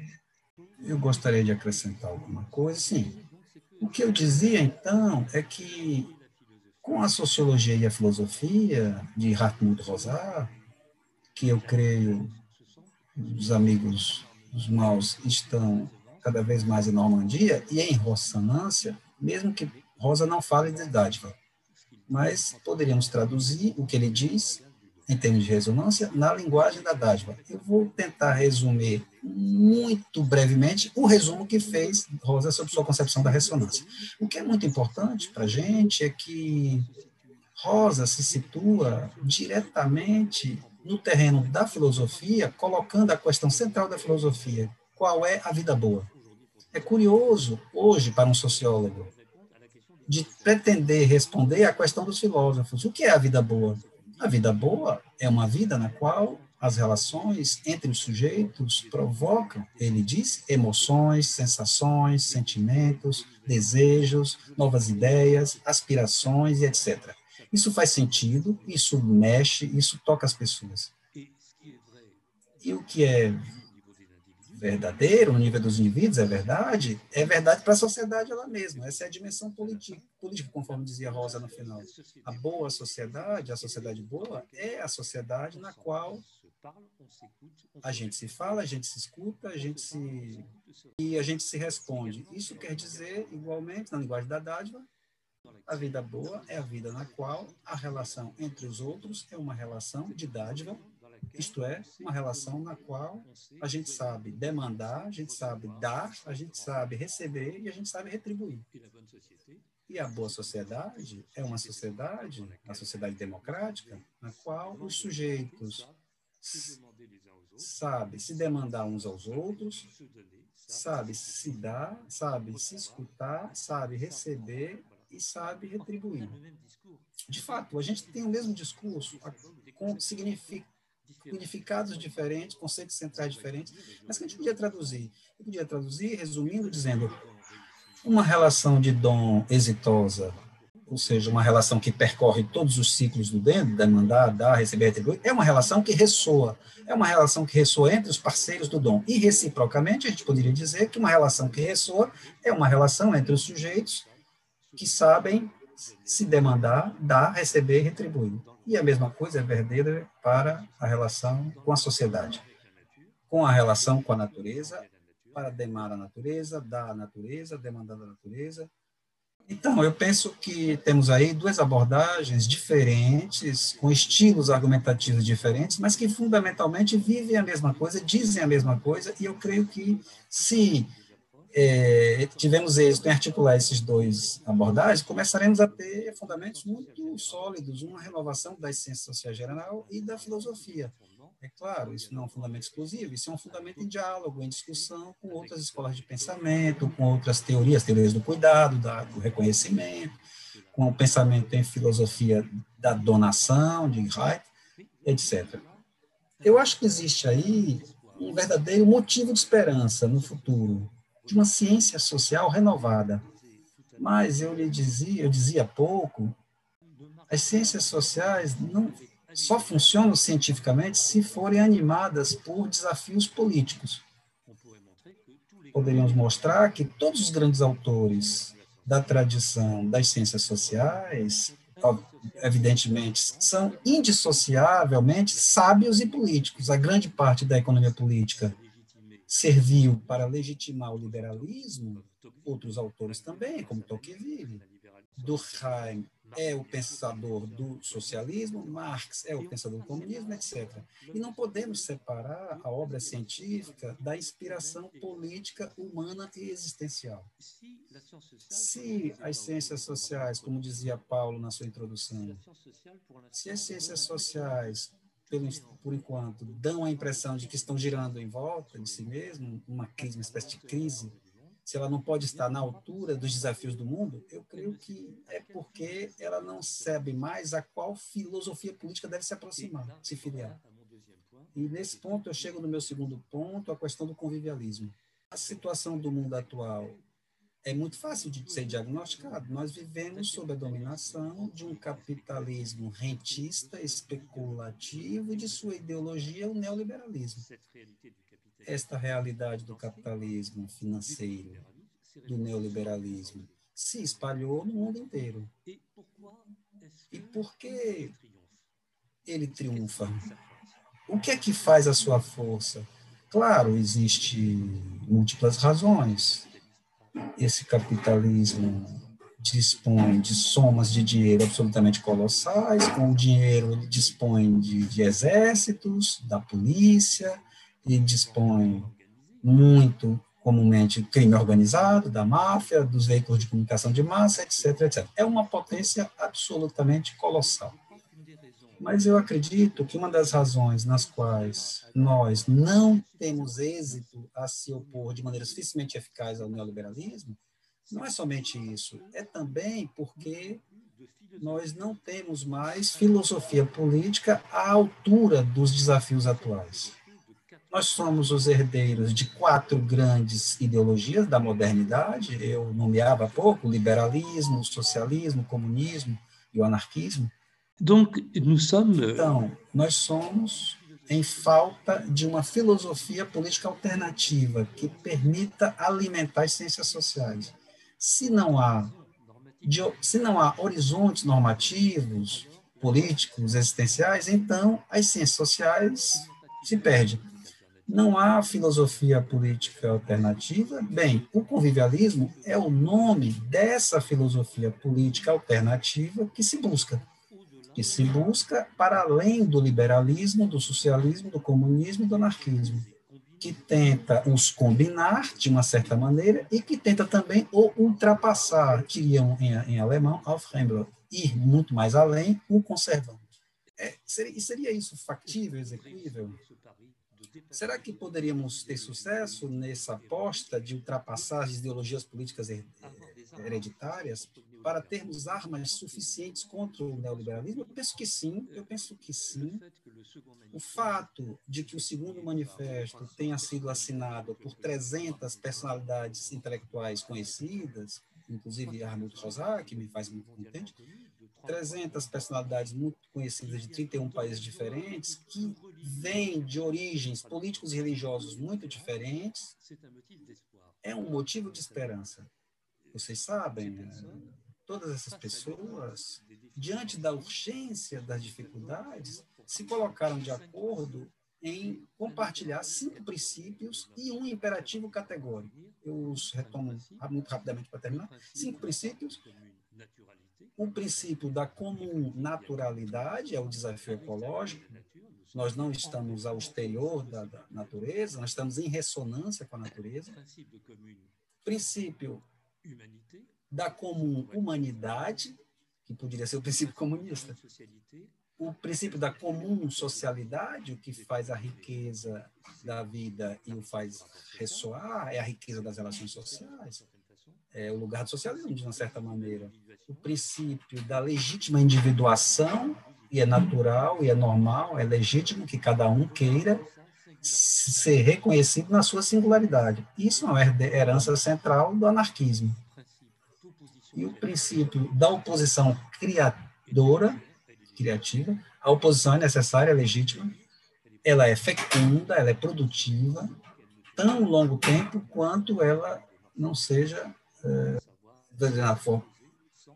Eu gostaria de acrescentar alguma coisa, sim. O que eu dizia, então, é que com a sociologia e a filosofia de Hartmut Rosa, que eu creio os amigos os maus estão cada vez mais em Normandia e em ressonância, mesmo que Rosa não fale de dádiva, mas poderíamos traduzir o que ele diz em termos de ressonância na linguagem da dádiva. Eu vou tentar resumir muito brevemente o resumo que fez Rosa sobre sua concepção da ressonância. O que é muito importante para a gente é que Rosa se situa diretamente no terreno da filosofia, colocando a questão central da filosofia: qual é a vida boa? É curioso, hoje, para um sociólogo, de pretender responder à questão dos filósofos: o que é a vida boa? A vida boa é uma vida na qual as relações entre os sujeitos provocam, ele diz, emoções, sensações, sentimentos, desejos, novas ideias, aspirações e etc. Isso faz sentido, isso mexe, isso toca as pessoas. E o que é verdadeiro no nível dos indivíduos, é verdade, é verdade para a sociedade ela mesma. Essa é a dimensão política, política, conforme dizia Rosa no final. A boa sociedade, a sociedade boa, é a sociedade na qual a gente se fala, a gente se escuta, a gente se e a gente se responde. Isso quer dizer, igualmente, na linguagem da dádiva, a vida boa é a vida na qual a relação entre os outros é uma relação de dádiva, isto é, uma relação na qual a gente sabe demandar, a gente sabe dar, a gente sabe receber e a gente sabe retribuir. E a boa sociedade é uma sociedade, a sociedade democrática, na qual os sujeitos sabe se demandar uns aos outros, sabe se dar, sabe se escutar, sabe receber e sabe retribuir. De fato, a gente tem o mesmo discurso com significados diferentes, conceitos centrais diferentes, mas que a gente podia traduzir. Eu podia traduzir resumindo, dizendo uma relação de dom exitosa, ou seja, uma relação que percorre todos os ciclos do dentro, demandar, dar, receber, retribuir, é uma relação que ressoa, é uma relação que ressoa entre os parceiros do dom. E, reciprocamente, a gente poderia dizer que uma relação que ressoa é uma relação entre os sujeitos que sabem se demandar, dar, receber e retribuir. E a mesma coisa é verdadeira para a relação com a sociedade, com a relação com a natureza, para demar a natureza, dar a natureza, demandar a natureza. Então, eu penso que temos aí duas abordagens diferentes, com estilos argumentativos diferentes, mas que fundamentalmente vivem a mesma coisa, dizem a mesma coisa, e eu creio que se é, tivemos êxito em articular esses dois abordagens, começaremos a ter fundamentos muito sólidos, uma renovação das ciências sociais geral e da filosofia. É claro, isso não é um fundamento exclusivo, isso é um fundamento em diálogo, em discussão com outras escolas de pensamento, com outras teorias, teorias do cuidado, da, do reconhecimento, com o pensamento em filosofia da donação, de Haidt, etc. Eu acho que existe aí um verdadeiro motivo de esperança no futuro, de uma ciência social renovada. Mas eu lhe dizia, eu dizia há pouco, as ciências sociais não só funcionam cientificamente se forem animadas por desafios políticos. Poderíamos mostrar que todos os grandes autores da tradição das ciências sociais, evidentemente, são indissociavelmente sábios e políticos. A grande parte da economia política serviu para legitimar o liberalismo, outros autores também, como Tocqueville. Durkheim é o pensador do socialismo, Marx é o pensador do comunismo, etc. E não podemos separar a obra científica da inspiração política, humana e existencial. Se as ciências sociais, como dizia Paulo na sua introdução, se as ciências sociais pelo, por enquanto, dão a impressão de que estão girando em volta de si mesmo, uma crise, uma espécie de crise, se ela não pode estar na altura dos desafios do mundo, eu creio que é porque ela não sabe mais a qual filosofia política deve se aproximar, se filiar. E nesse ponto eu chego no meu segundo ponto, a questão do convivialismo. A situação do mundo atual é muito fácil de ser diagnosticado. Nós vivemos sob a dominação de um capitalismo rentista, especulativo e de sua ideologia, o neoliberalismo. Esta realidade do capitalismo financeiro, do neoliberalismo, se espalhou no mundo inteiro. E por que ele triunfa? O que é que faz a sua força? Claro, existe múltiplas razões. Esse capitalismo dispõe de somas de dinheiro absolutamente colossais, com o dinheiro ele dispõe de, de exércitos, da polícia, e dispõe muito comumente crime organizado, da máfia, dos veículos de comunicação de massa, etc, etc. É uma potência absolutamente colossal. Mas eu acredito que uma das razões nas quais nós não temos êxito a se opor de maneira suficientemente eficaz ao neoliberalismo não é somente isso, é também porque nós não temos mais filosofia política à altura dos desafios atuais. Nós somos os herdeiros de quatro grandes ideologias da modernidade, eu nomeava há pouco, liberalismo, socialismo, comunismo e o anarquismo. Donc, nous sommes... Então, nós somos em falta de uma filosofia política alternativa que permita alimentar as ciências sociais. Se não há, de, se não há horizontes normativos, políticos, existenciais, então as ciências sociais se perdem. Não há filosofia política alternativa. Bem, o convivialismo é o nome dessa filosofia política alternativa que se busca. Que se busca para além do liberalismo, do socialismo, do comunismo e do anarquismo que tenta os combinar de uma certa maneira e que tenta também o ultrapassar, diriam em, em alemão, Aufrembler, ir muito mais além, o conservando. É, seria, seria isso factível, execuível? Será que poderíamos ter sucesso nessa aposta de ultrapassar as ideologias políticas hereditárias para termos armas suficientes contra o neoliberalismo? Eu penso que sim, eu penso que sim. O fato de que o segundo manifesto tenha sido assinado por 300 personalidades intelectuais conhecidas, inclusive Arnold Rosar, que me faz muito contente, 300 personalidades muito conhecidas de 31 países diferentes, que vêm de origens políticos e religiosos muito diferentes, é um motivo de esperança. Vocês sabem, né? Todas essas pessoas, diante da urgência das dificuldades, se colocaram de acordo em compartilhar cinco princípios e um imperativo categórico. Eu os retomo muito rapidamente para terminar. Cinco princípios. O princípio da comum naturalidade é o desafio ecológico. Nós não estamos ao exterior da, da natureza, nós estamos em ressonância com a natureza. Princípio da comum humanidade, que poderia ser o princípio comunista, o princípio da comum socialidade, o que faz a riqueza da vida e o faz ressoar, é a riqueza das relações sociais, é o lugar do socialismo, de uma certa maneira. O princípio da legítima individuação, e é natural, e é normal, é legítimo que cada um queira ser reconhecido na sua singularidade. Isso é uma herança central do anarquismo. E o princípio da oposição criadora, criativa, a oposição é necessária, é legítima, ela é fecunda, ela é produtiva, tão longo tempo quanto ela não seja é,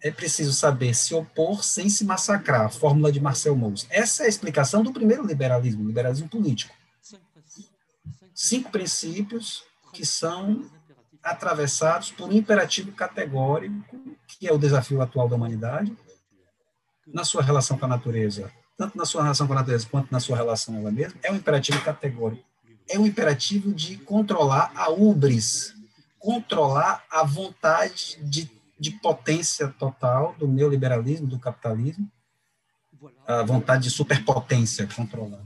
é preciso saber se opor sem se massacrar, fórmula de Marcel Mauss. Essa é a explicação do primeiro liberalismo, liberalismo político. Cinco princípios que são atravessados por um imperativo categórico, que é o desafio atual da humanidade, na sua relação com a natureza, tanto na sua relação com a natureza quanto na sua relação com ela mesma, é um imperativo categórico. É um imperativo de controlar a ubris, controlar a vontade de, de potência total do neoliberalismo, do capitalismo, a vontade de superpotência controlada.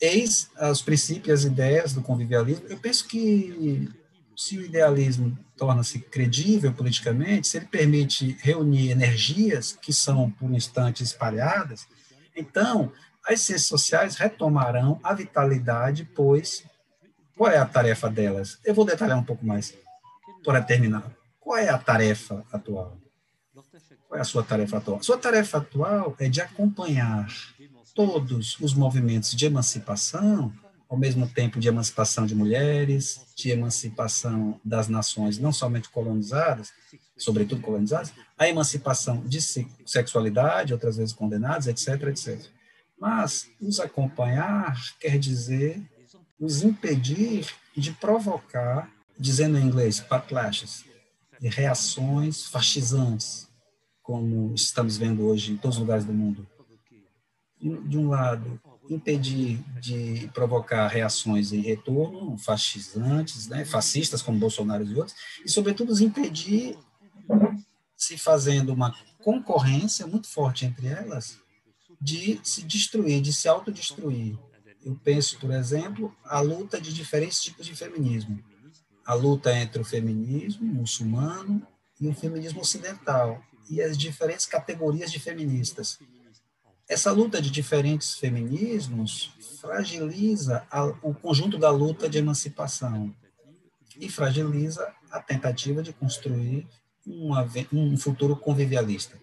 Eis os princípios as ideias do convivialismo. Eu penso que se o idealismo torna-se credível politicamente, se ele permite reunir energias que são, por instante, espalhadas, então as ciências sociais retomarão a vitalidade, pois qual é a tarefa delas? Eu vou detalhar um pouco mais para terminar. Qual é a tarefa atual? Qual é a sua tarefa atual? Sua tarefa atual é de acompanhar todos os movimentos de emancipação ao mesmo tempo de emancipação de mulheres, de emancipação das nações não somente colonizadas, sobretudo colonizadas, a emancipação de sexualidade, outras vezes condenadas, etc, etc. Mas nos acompanhar quer dizer nos impedir de provocar, dizendo em inglês, backlashes, reações fascisantes, como estamos vendo hoje em todos os lugares do mundo. De um lado, impedir de provocar reações em retorno, fascisantes, né, fascistas como Bolsonaro e outros, e, sobretudo, impedir se fazendo uma concorrência muito forte entre elas de se destruir, de se autodestruir. Eu penso, por exemplo, a luta de diferentes tipos de feminismo. A luta entre o feminismo muçulmano e o feminismo ocidental, e as diferentes categorias de feministas essa luta de diferentes feminismos fragiliza a, o conjunto da luta de emancipação e fragiliza a tentativa de construir uma, um futuro convivialista.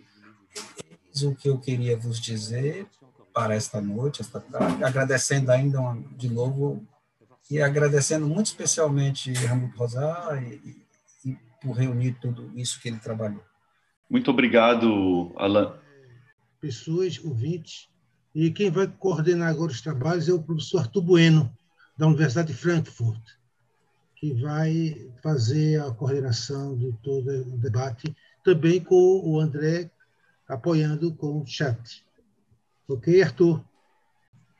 Eis o que eu queria vos dizer para esta noite, esta tarde, agradecendo ainda uma, de novo e agradecendo muito especialmente Ramiro Rosar e, e por reunir tudo isso que ele trabalhou. Muito obrigado, Alan pessoas, ouvintes. E quem vai coordenar agora os trabalhos é o professor Arthur Bueno, da Universidade de Frankfurt, que vai fazer a coordenação de todo o debate, também com o André apoiando com o chat. Ok, Arthur?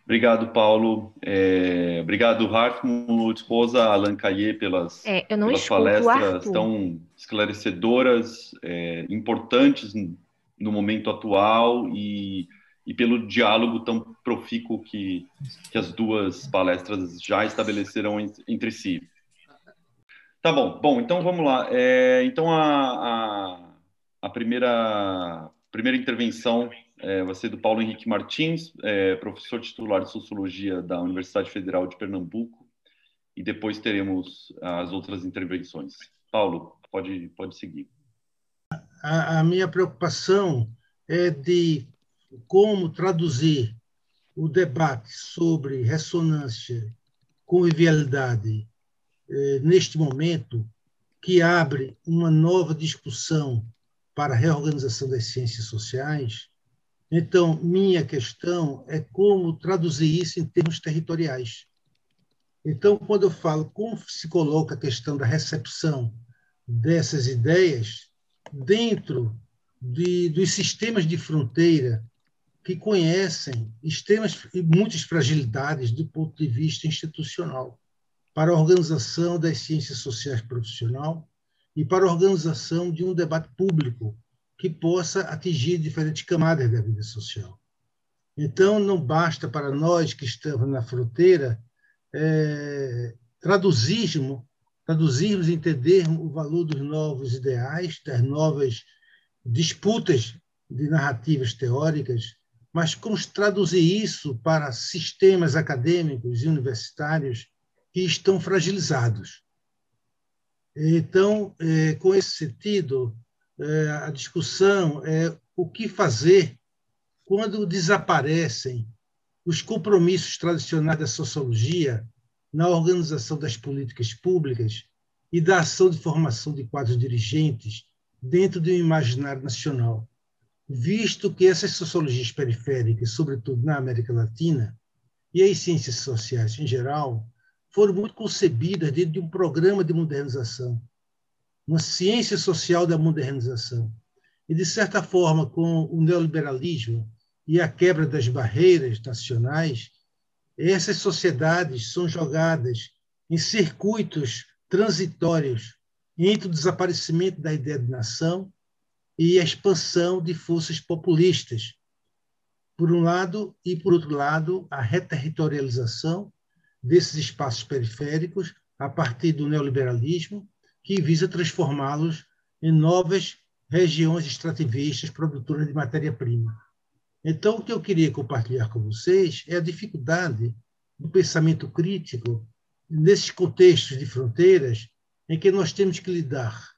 Obrigado, Paulo. É, obrigado, Hartmut, esposa Alan Caillé, pelas, é, pelas palestras tão esclarecedoras, é, importantes no momento atual e, e pelo diálogo tão profícuo que, que as duas palestras já estabeleceram entre si. Tá bom, bom, então vamos lá. É, então a, a, a, primeira, primeira intervenção é, vai ser do Paulo Henrique Martins, é, professor titular de Sociologia da Universidade Federal de Pernambuco, e depois teremos as outras intervenções. Paulo, pode, pode seguir a, a minha preocupação é de como traduzir o debate sobre ressonância, convivialidade, eh, neste momento, que abre uma nova discussão para a reorganização das ciências sociais. Então, minha questão é como traduzir isso em termos territoriais. Então, quando eu falo como se coloca a questão da recepção dessas ideias, dentro de, dos sistemas de fronteira que conhecem extremas e muitas fragilidades do ponto de vista institucional para a organização das ciências sociais profissional e para a organização de um debate público que possa atingir diferentes camadas da vida social. Então, não basta para nós que estamos na fronteira é, traduzirmos traduzirmos e entendermos o valor dos novos ideais, das novas disputas de narrativas teóricas, mas como traduzir isso para sistemas acadêmicos e universitários que estão fragilizados. Então, é, com esse sentido, é, a discussão é o que fazer quando desaparecem os compromissos tradicionais da sociologia na organização das políticas públicas e da ação de formação de quadros dirigentes dentro do imaginário nacional, visto que essas sociologias periféricas, sobretudo na América Latina, e as ciências sociais em geral, foram muito concebidas dentro de um programa de modernização, uma ciência social da modernização. E, de certa forma, com o neoliberalismo e a quebra das barreiras nacionais, essas sociedades são jogadas em circuitos transitórios entre o desaparecimento da ideia de nação e a expansão de forças populistas, por um lado, e por outro lado, a reterritorialização desses espaços periféricos a partir do neoliberalismo, que visa transformá-los em novas regiões extrativistas produtoras de matéria-prima. Então, o que eu queria compartilhar com vocês é a dificuldade do pensamento crítico nesses contextos de fronteiras em que nós temos que lidar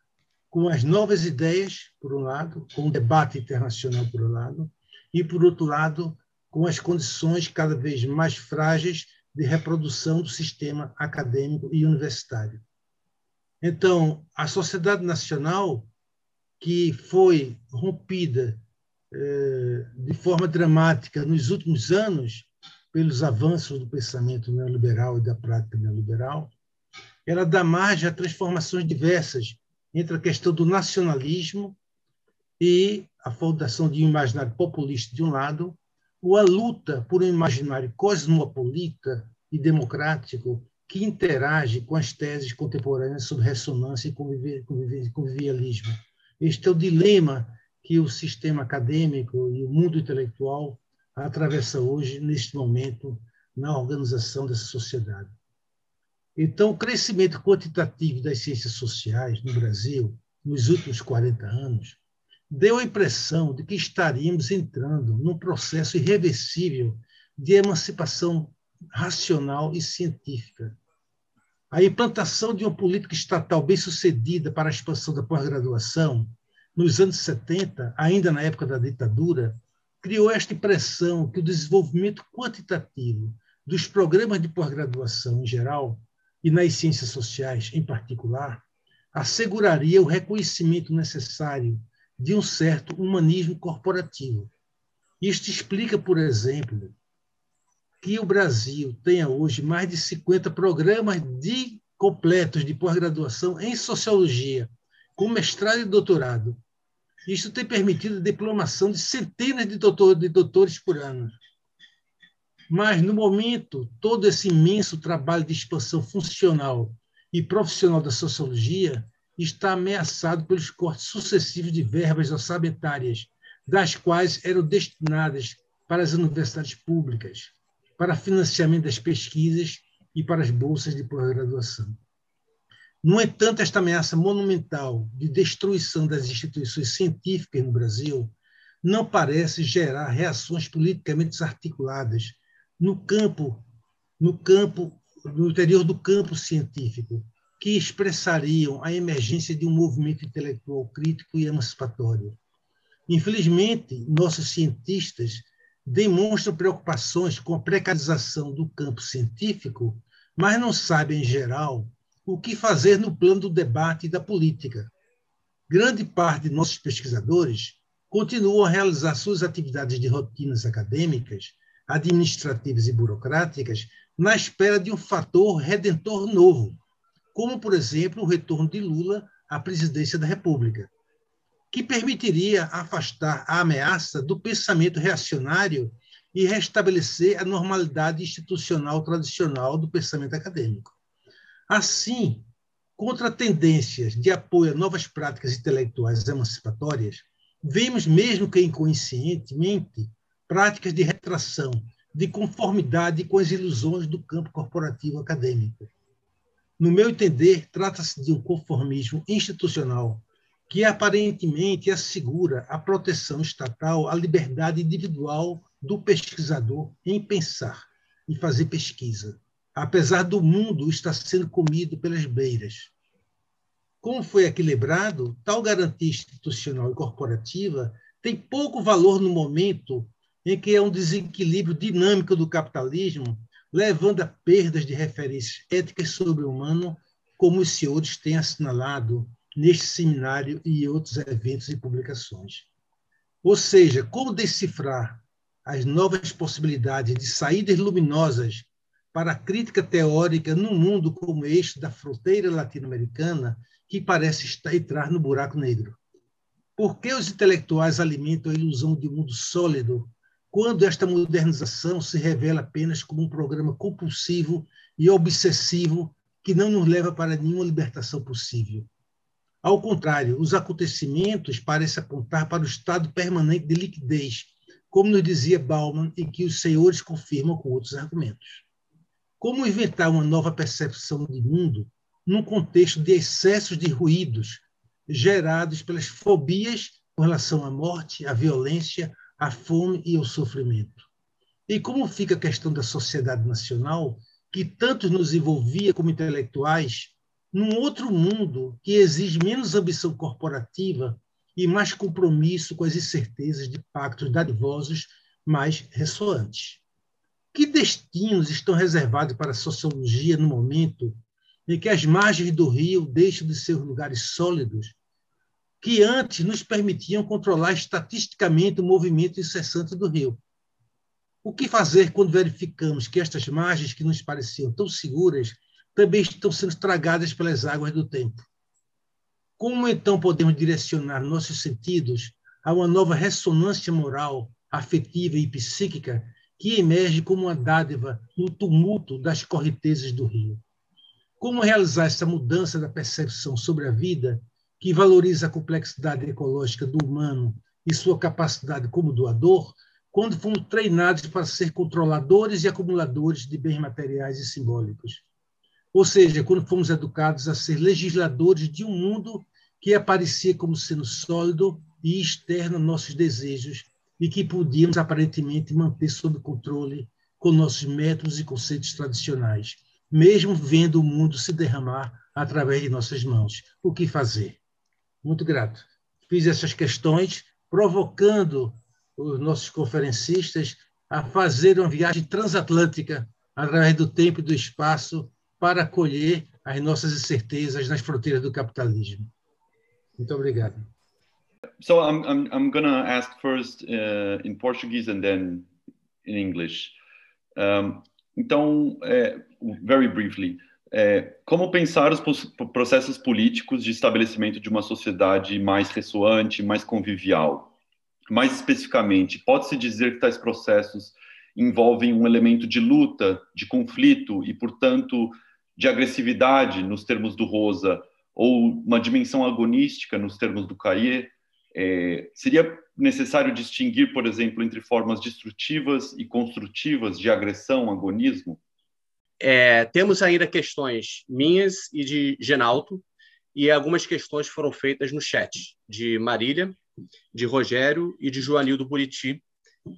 com as novas ideias, por um lado, com o debate internacional, por um lado, e, por outro lado, com as condições cada vez mais frágeis de reprodução do sistema acadêmico e universitário. Então, a sociedade nacional, que foi rompida de forma dramática nos últimos anos pelos avanços do pensamento neoliberal e da prática neoliberal, ela dá margem a transformações diversas entre a questão do nacionalismo e a fundação de um imaginário populista de um lado, ou a luta por um imaginário cosmopolita e democrático que interage com as teses contemporâneas sobre ressonância e convivialismo. Este é o dilema que o sistema acadêmico e o mundo intelectual atravessa hoje, neste momento, na organização dessa sociedade. Então, o crescimento quantitativo das ciências sociais no Brasil, nos últimos 40 anos, deu a impressão de que estaríamos entrando num processo irreversível de emancipação racional e científica. A implantação de uma política estatal bem-sucedida para a expansão da pós-graduação, nos anos 70, ainda na época da ditadura, criou esta impressão que o desenvolvimento quantitativo dos programas de pós-graduação em geral e nas ciências sociais em particular asseguraria o reconhecimento necessário de um certo humanismo corporativo. Isto explica, por exemplo, que o Brasil tenha hoje mais de 50 programas de completos de pós-graduação em sociologia, com mestrado e doutorado. Isso tem permitido a diplomação de centenas de, de doutores por ano. Mas, no momento, todo esse imenso trabalho de expansão funcional e profissional da sociologia está ameaçado pelos cortes sucessivos de verbas orçamentárias, das quais eram destinadas para as universidades públicas, para financiamento das pesquisas e para as bolsas de pós-graduação. No entanto, esta ameaça monumental de destruição das instituições científicas no Brasil não parece gerar reações politicamente desarticuladas no campo, no campo, no interior do campo científico, que expressariam a emergência de um movimento intelectual crítico e emancipatório. Infelizmente, nossos cientistas demonstram preocupações com a precarização do campo científico, mas não sabem, em geral, o que fazer no plano do debate e da política. Grande parte de nossos pesquisadores continuam a realizar suas atividades de rotinas acadêmicas, administrativas e burocráticas na espera de um fator redentor novo, como, por exemplo, o retorno de Lula à presidência da República que permitiria afastar a ameaça do pensamento reacionário e restabelecer a normalidade institucional tradicional do pensamento acadêmico. Assim, contra tendências de apoio a novas práticas intelectuais emancipatórias, vemos, mesmo que inconscientemente, práticas de retração, de conformidade com as ilusões do campo corporativo acadêmico. No meu entender, trata-se de um conformismo institucional que aparentemente assegura a proteção estatal à liberdade individual do pesquisador em pensar e fazer pesquisa, apesar do mundo estar sendo comido pelas beiras. Como foi equilibrado, tal garantia institucional e corporativa tem pouco valor no momento em que há um desequilíbrio dinâmico do capitalismo, levando a perdas de referências éticas sobre o humano, como os senhores têm assinalado neste seminário e outros eventos e publicações. Ou seja, como decifrar as novas possibilidades de saídas luminosas para a crítica teórica num mundo como este da fronteira latino-americana, que parece estar, entrar no buraco negro? Por que os intelectuais alimentam a ilusão de um mundo sólido quando esta modernização se revela apenas como um programa compulsivo e obsessivo que não nos leva para nenhuma libertação possível? Ao contrário, os acontecimentos parecem apontar para o estado permanente de liquidez, como nos dizia Bauman e que os senhores confirmam com outros argumentos. Como inventar uma nova percepção de mundo num contexto de excessos de ruídos gerados pelas fobias com relação à morte, à violência, à fome e ao sofrimento? E como fica a questão da sociedade nacional, que tanto nos envolvia como intelectuais, num outro mundo que exige menos ambição corporativa e mais compromisso com as incertezas de pactos dadivosos mais ressoantes. Que destinos estão reservados para a sociologia no momento em que as margens do rio deixam de ser lugares sólidos que antes nos permitiam controlar estatisticamente o movimento incessante do rio? O que fazer quando verificamos que estas margens que nos pareciam tão seguras também estão sendo estragadas pelas águas do tempo? Como então podemos direcionar nossos sentidos a uma nova ressonância moral, afetiva e psíquica que emerge como uma dádiva no tumulto das correntezas do rio? Como realizar essa mudança da percepção sobre a vida, que valoriza a complexidade ecológica do humano e sua capacidade como doador, quando fomos treinados para ser controladores e acumuladores de bens materiais e simbólicos? Ou seja, quando fomos educados a ser legisladores de um mundo que aparecia como sendo sólido e externo a nossos desejos e que podíamos aparentemente manter sob controle com nossos métodos e conceitos tradicionais mesmo vendo o mundo se derramar através de nossas mãos. O que fazer? Muito grato. Fiz essas questões provocando os nossos conferencistas a fazer uma viagem transatlântica através do tempo e do espaço para acolher as nossas incertezas nas fronteiras do capitalismo. Muito obrigado. So I'm I'm I'm gonna ask first uh, in Portuguese and then in English. Um, então, é, very briefly, é, como pensar os processos políticos de estabelecimento de uma sociedade mais ressoante, mais convivial? Mais especificamente, pode-se dizer que tais processos envolvem um elemento de luta, de conflito e, portanto, de agressividade, nos termos do Rosa, ou uma dimensão agonística, nos termos do Cahiers? É, seria necessário distinguir, por exemplo, entre formas destrutivas e construtivas de agressão, agonismo? É, temos ainda questões minhas e de Genalto, e algumas questões foram feitas no chat, de Marília, de Rogério e de Joanildo Buriti,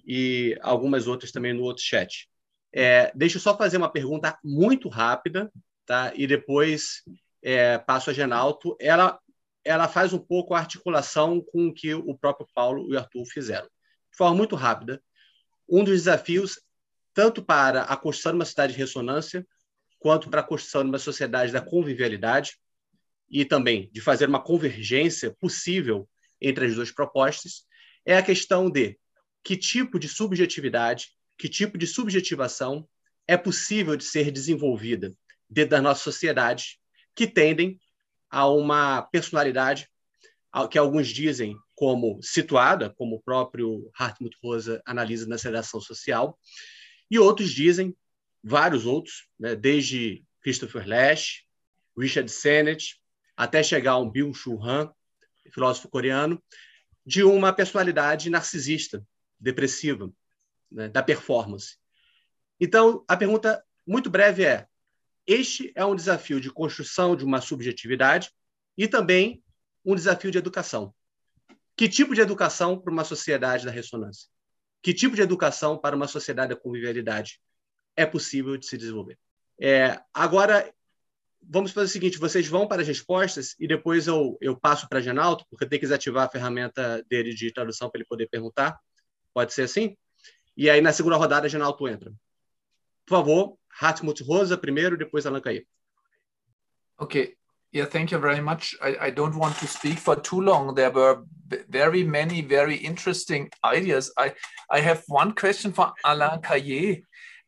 e algumas outras também no outro chat. É, deixa eu só fazer uma pergunta muito rápida, tá? e depois é, passo a Genalto. Ela ela faz um pouco a articulação com o que o próprio Paulo e o Arthur fizeram. De forma muito rápida, um dos desafios, tanto para a construção de uma cidade de ressonância, quanto para a construção de uma sociedade da convivialidade, e também de fazer uma convergência possível entre as duas propostas, é a questão de que tipo de subjetividade, que tipo de subjetivação é possível de ser desenvolvida dentro da nossa sociedade, que tendem a uma personalidade que alguns dizem como situada, como o próprio Hartmut Rosa analisa na Seleção Social, e outros dizem, vários outros, né, desde Christopher Lash, Richard Sennett, até chegar a um Byung-Chul Han, filósofo coreano, de uma personalidade narcisista, depressiva, né, da performance. Então, a pergunta muito breve é: este é um desafio de construção de uma subjetividade e também um desafio de educação. Que tipo de educação para uma sociedade da ressonância? Que tipo de educação para uma sociedade da convivialidade é possível de se desenvolver? É, agora, vamos fazer o seguinte: vocês vão para as respostas e depois eu, eu passo para Genalto, porque eu tenho que desativar a ferramenta dele de tradução para ele poder perguntar. Pode ser assim? E aí, na segunda rodada, Genalto entra. Por favor, Hartmut Rosa primeiro, depois Alan Caí. Okay. Yeah, thank you very much. I, I don't want to speak for too long. There were very many, very interesting ideas. I, I have one question for Alain Caillé.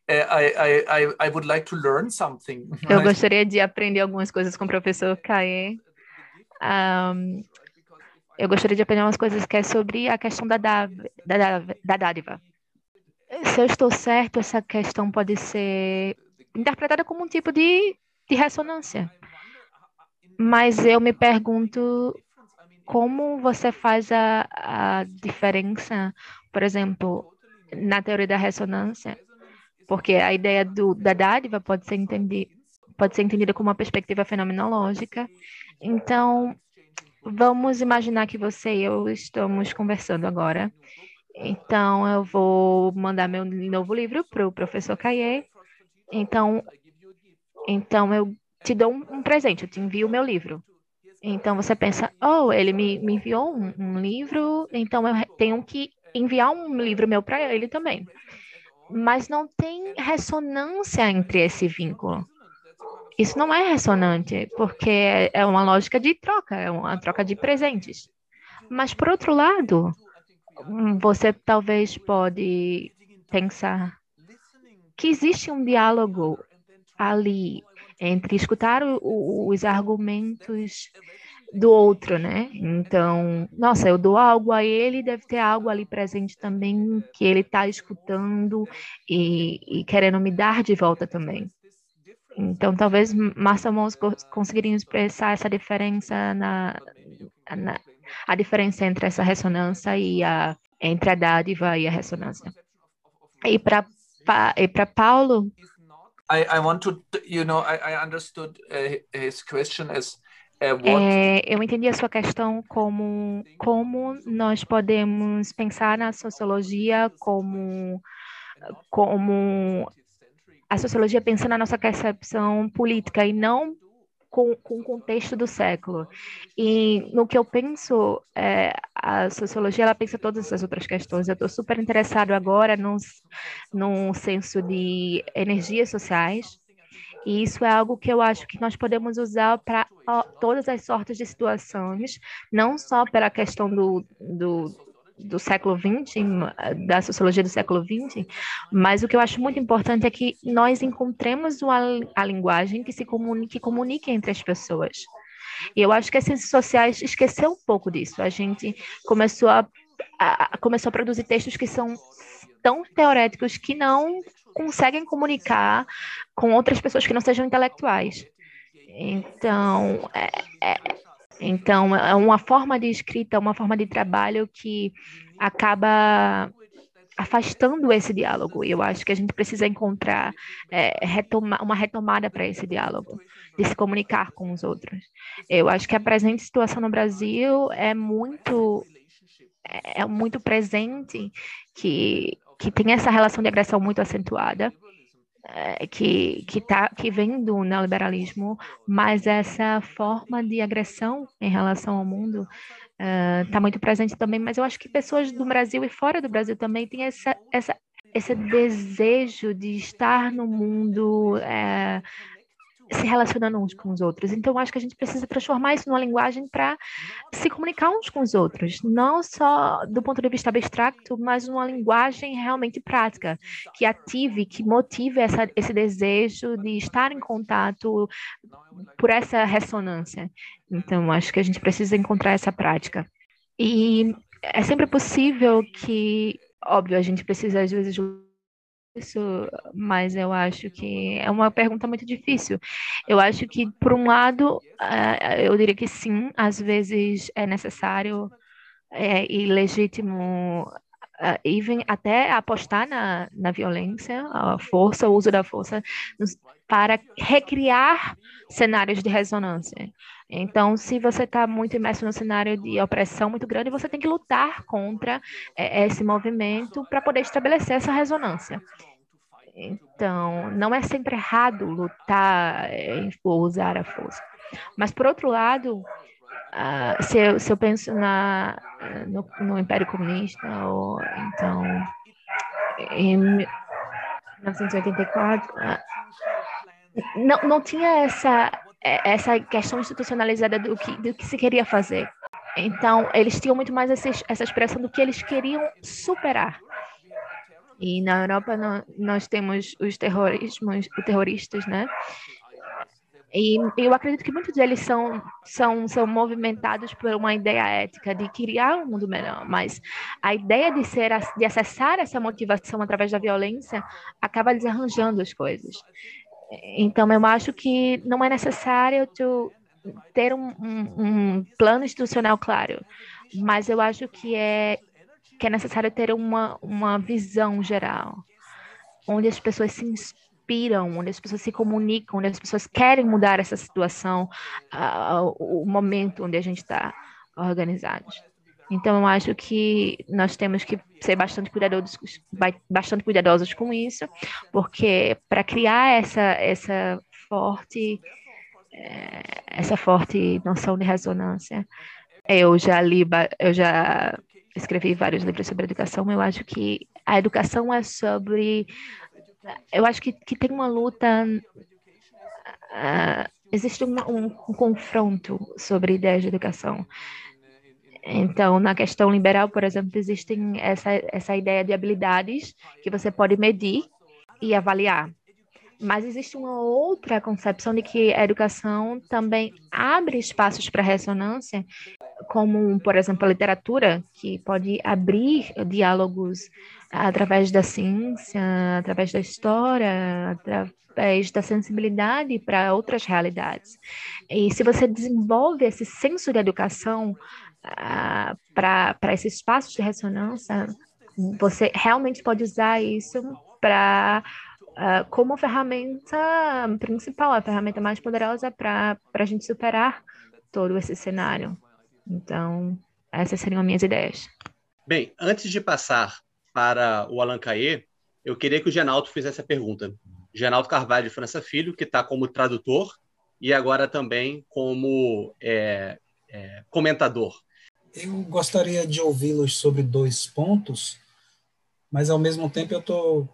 Uh, I, I, I would like to learn something. Eu gostaria de aprender algumas coisas com o professor Caillé. Um, eu gostaria de aprender umas coisas que é sobre a questão da, da, da, da dádiva. Se eu estou certo, essa questão pode ser interpretada como um tipo de, de ressonância. Mas eu me pergunto como você faz a, a diferença, por exemplo, na teoria da ressonância, porque a ideia do, da dádiva pode ser, entendi, pode ser entendida como uma perspectiva fenomenológica. Então, vamos imaginar que você e eu estamos conversando agora então, eu vou mandar meu novo livro para o professor Caie. Então, então, eu te dou um, presente, eu te envio o meu livro. Então, você pensa, oh, ele me, me enviou um, um livro, então eu tenho que enviar um livro meu para ele também. mas não tem ressonância entre esse vínculo. Isso não é ressonante, porque é uma lógica de troca, é uma troca de presentes. Mas, por outro lado, você talvez pode pensar que existe um diálogo ali entre escutar o, os argumentos do outro, né? Então, nossa, eu dou algo a ele, deve ter algo ali presente também que ele está escutando e, e, querendo me dar de volta também. Então, talvez Marcia Mons conseguiria expressar essa diferença na, na, a diferença entre essa ressonância e a entre a dádiva e a ressonância. E para e para Paulo, I, I want to you know I, I understood uh, his question as é, eu entendi a sua questão como como nós podemos pensar na sociologia como como a sociologia pensa na nossa percepção política e não com, com o contexto do século. E no que eu penso, é, a sociologia ela pensa todas essas outras questões. Eu estou super interessado agora num, num senso de energias sociais, e isso é algo que eu acho que nós podemos usar para todas as sortes de situações, não só pela questão do, do, do século XX, da sociologia do século XX, mas o que eu acho muito importante é que nós encontremos uma, a linguagem que se comunique, que comunique entre as pessoas. E eu acho que as ciências sociais esqueceu um pouco disso. A gente começou a, a, começou a produzir textos que são tão teoréticos que não conseguem comunicar com outras pessoas que não sejam intelectuais. Então, é, é, então é uma forma de escrita, uma forma de trabalho que acaba afastando esse diálogo. E eu acho que a gente precisa encontrar é, retoma, uma retomada para esse diálogo, de se comunicar com os outros. Eu acho que a presente situação no Brasil é muito é, é muito presente que que tem essa relação de agressão muito acentuada, que, que, tá, que vem do neoliberalismo, mas essa forma de agressão em relação ao mundo está uh, muito presente também. Mas eu acho que pessoas do Brasil e fora do Brasil também têm essa, essa, esse desejo de estar no mundo. Uh, se relacionando uns com os outros. Então, acho que a gente precisa transformar isso numa linguagem para se comunicar uns com os outros, não só do ponto de vista abstracto, mas numa linguagem realmente prática, que ative, que motive essa, esse desejo de estar em contato por essa ressonância. Então, acho que a gente precisa encontrar essa prática. E é sempre possível que, óbvio, a gente precisa às vezes isso, mas eu acho que é uma pergunta muito difícil. Eu acho que, por um lado, eh, eu diria que sim, às vezes é necessário é, e legítimo uh, even até apostar na, na violência, a força, o uso da força, para recriar cenários de ressonância. Então, se você está muito imerso no cenário de opressão muito grande, você tem que lutar contra é, esse movimento para poder estabelecer essa ressonância. Então, não é sempre errado lutar é, ou usar a força. Mas, por outro lado, uh, se, eu, se eu penso na, no, no Império Comunista, ou então, em 1984, uh, não, não tinha essa é, essa questão institucionalizada do que, do que se queria fazer. Então, eles tinham muito mais essa, essa expressão do que eles queriam superar. E na Europa nós temos os terrorismos, os terroristas, né? E eu acredito que muitos deles são, são, são movimentados por uma ideia ética de criar um mundo melhor, mas a ideia de, ser, de acessar essa motivação através da violência acaba desarranjando as coisas. Então, eu acho que não é necessário tu ter um, um, um, plano institucional claro, mas eu acho que é, que é necessário ter uma, uma visão geral, onde as pessoas se inspiram, onde as pessoas se comunicam, onde as pessoas querem mudar essa situação, uh, o momento onde a gente está organizados. Então, eu acho que nós temos que ser bastante cuidadosos, bastante cuidadosos com isso, porque para criar essa, essa forte essa forte noção de ressonância, eu já li, eu já escrevi vários livros sobre educação, eu acho que a educação é sobre. Eu acho que, que tem uma luta. Uh, existe uma, um, um confronto sobre ideias de educação. Então, na questão liberal, por exemplo, existem essa, essa ideia de habilidades que você pode medir e avaliar. Mas existe uma outra concepção de que a educação também abre espaços para ressonância, como, por exemplo, a literatura, que pode abrir diálogos através da ciência, através da história, através da sensibilidade para outras realidades. E se você desenvolve esse senso de educação uh, para esses espaços de ressonância, você realmente pode usar isso para uh, como ferramenta principal, a ferramenta mais poderosa para a gente superar todo esse cenário. Então, essas seriam as minhas ideias. Bem, antes de passar para o Alan Caê, eu queria que o Genaldo fizesse a pergunta. Genaldo Carvalho de França Filho, que está como tradutor e agora também como é, é, comentador. Eu gostaria de ouvi-los sobre dois pontos, mas ao mesmo tempo eu estou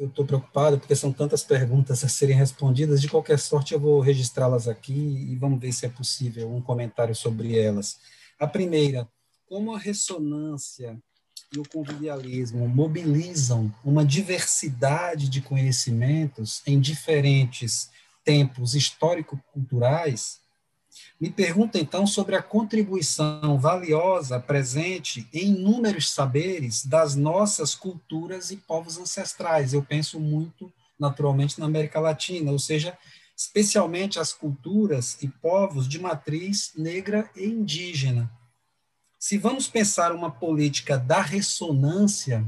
estou preocupado porque são tantas perguntas a serem respondidas. De qualquer sorte, eu vou registrá-las aqui e vamos ver se é possível um comentário sobre elas. A primeira, como a ressonância e o convivialismo mobilizam uma diversidade de conhecimentos em diferentes tempos histórico-culturais, me pergunta então sobre a contribuição valiosa presente em inúmeros saberes das nossas culturas e povos ancestrais. Eu penso muito, naturalmente, na América Latina, ou seja, especialmente as culturas e povos de matriz negra e indígena. Se vamos pensar uma política da ressonância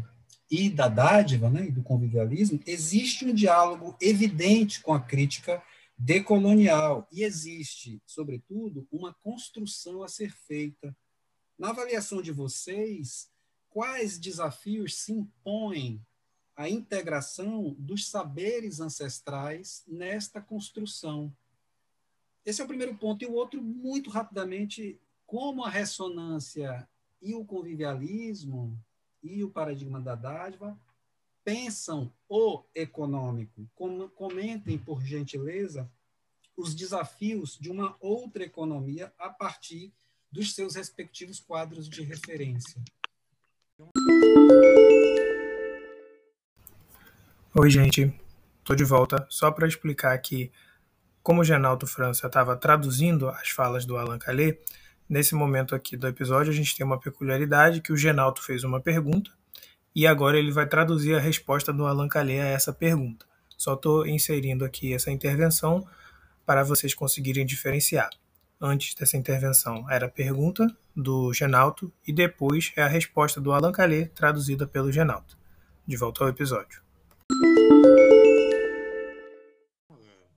e da dádiva, né, e do convivialismo, existe um diálogo evidente com a crítica decolonial. E existe, sobretudo, uma construção a ser feita. Na avaliação de vocês, quais desafios se impõem à integração dos saberes ancestrais nesta construção? Esse é o primeiro ponto. E o outro, muito rapidamente, como a ressonância e o convivialismo e o paradigma da dádiva pensam o econômico. Comentem, por gentileza, os desafios de uma outra economia a partir dos seus respectivos quadros de referência. Oi, gente. Estou de volta só para explicar que, como o Genaldo França estava traduzindo as falas do Alain Calais, nesse momento aqui do episódio a gente tem uma peculiaridade que o Genaldo fez uma pergunta e agora ele vai traduzir a resposta do Allan Calais a essa pergunta. Só estou inserindo aqui essa intervenção para vocês conseguirem diferenciar. Antes dessa intervenção era a pergunta do Genalto e depois é a resposta do Allan Calais traduzida pelo Genalto. De volta ao episódio.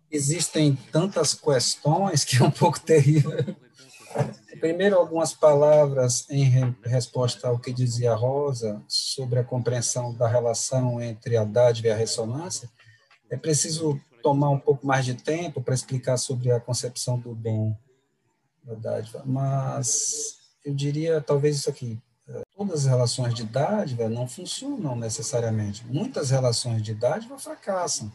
Existem tantas questões que é um pouco terrível. Primeiro, algumas palavras em resposta ao que dizia Rosa sobre a compreensão da relação entre a dádiva e a ressonância. É preciso tomar um pouco mais de tempo para explicar sobre a concepção do dom da dádiva, mas eu diria talvez isso aqui. Todas as relações de dádiva não funcionam necessariamente. Muitas relações de dádiva fracassam.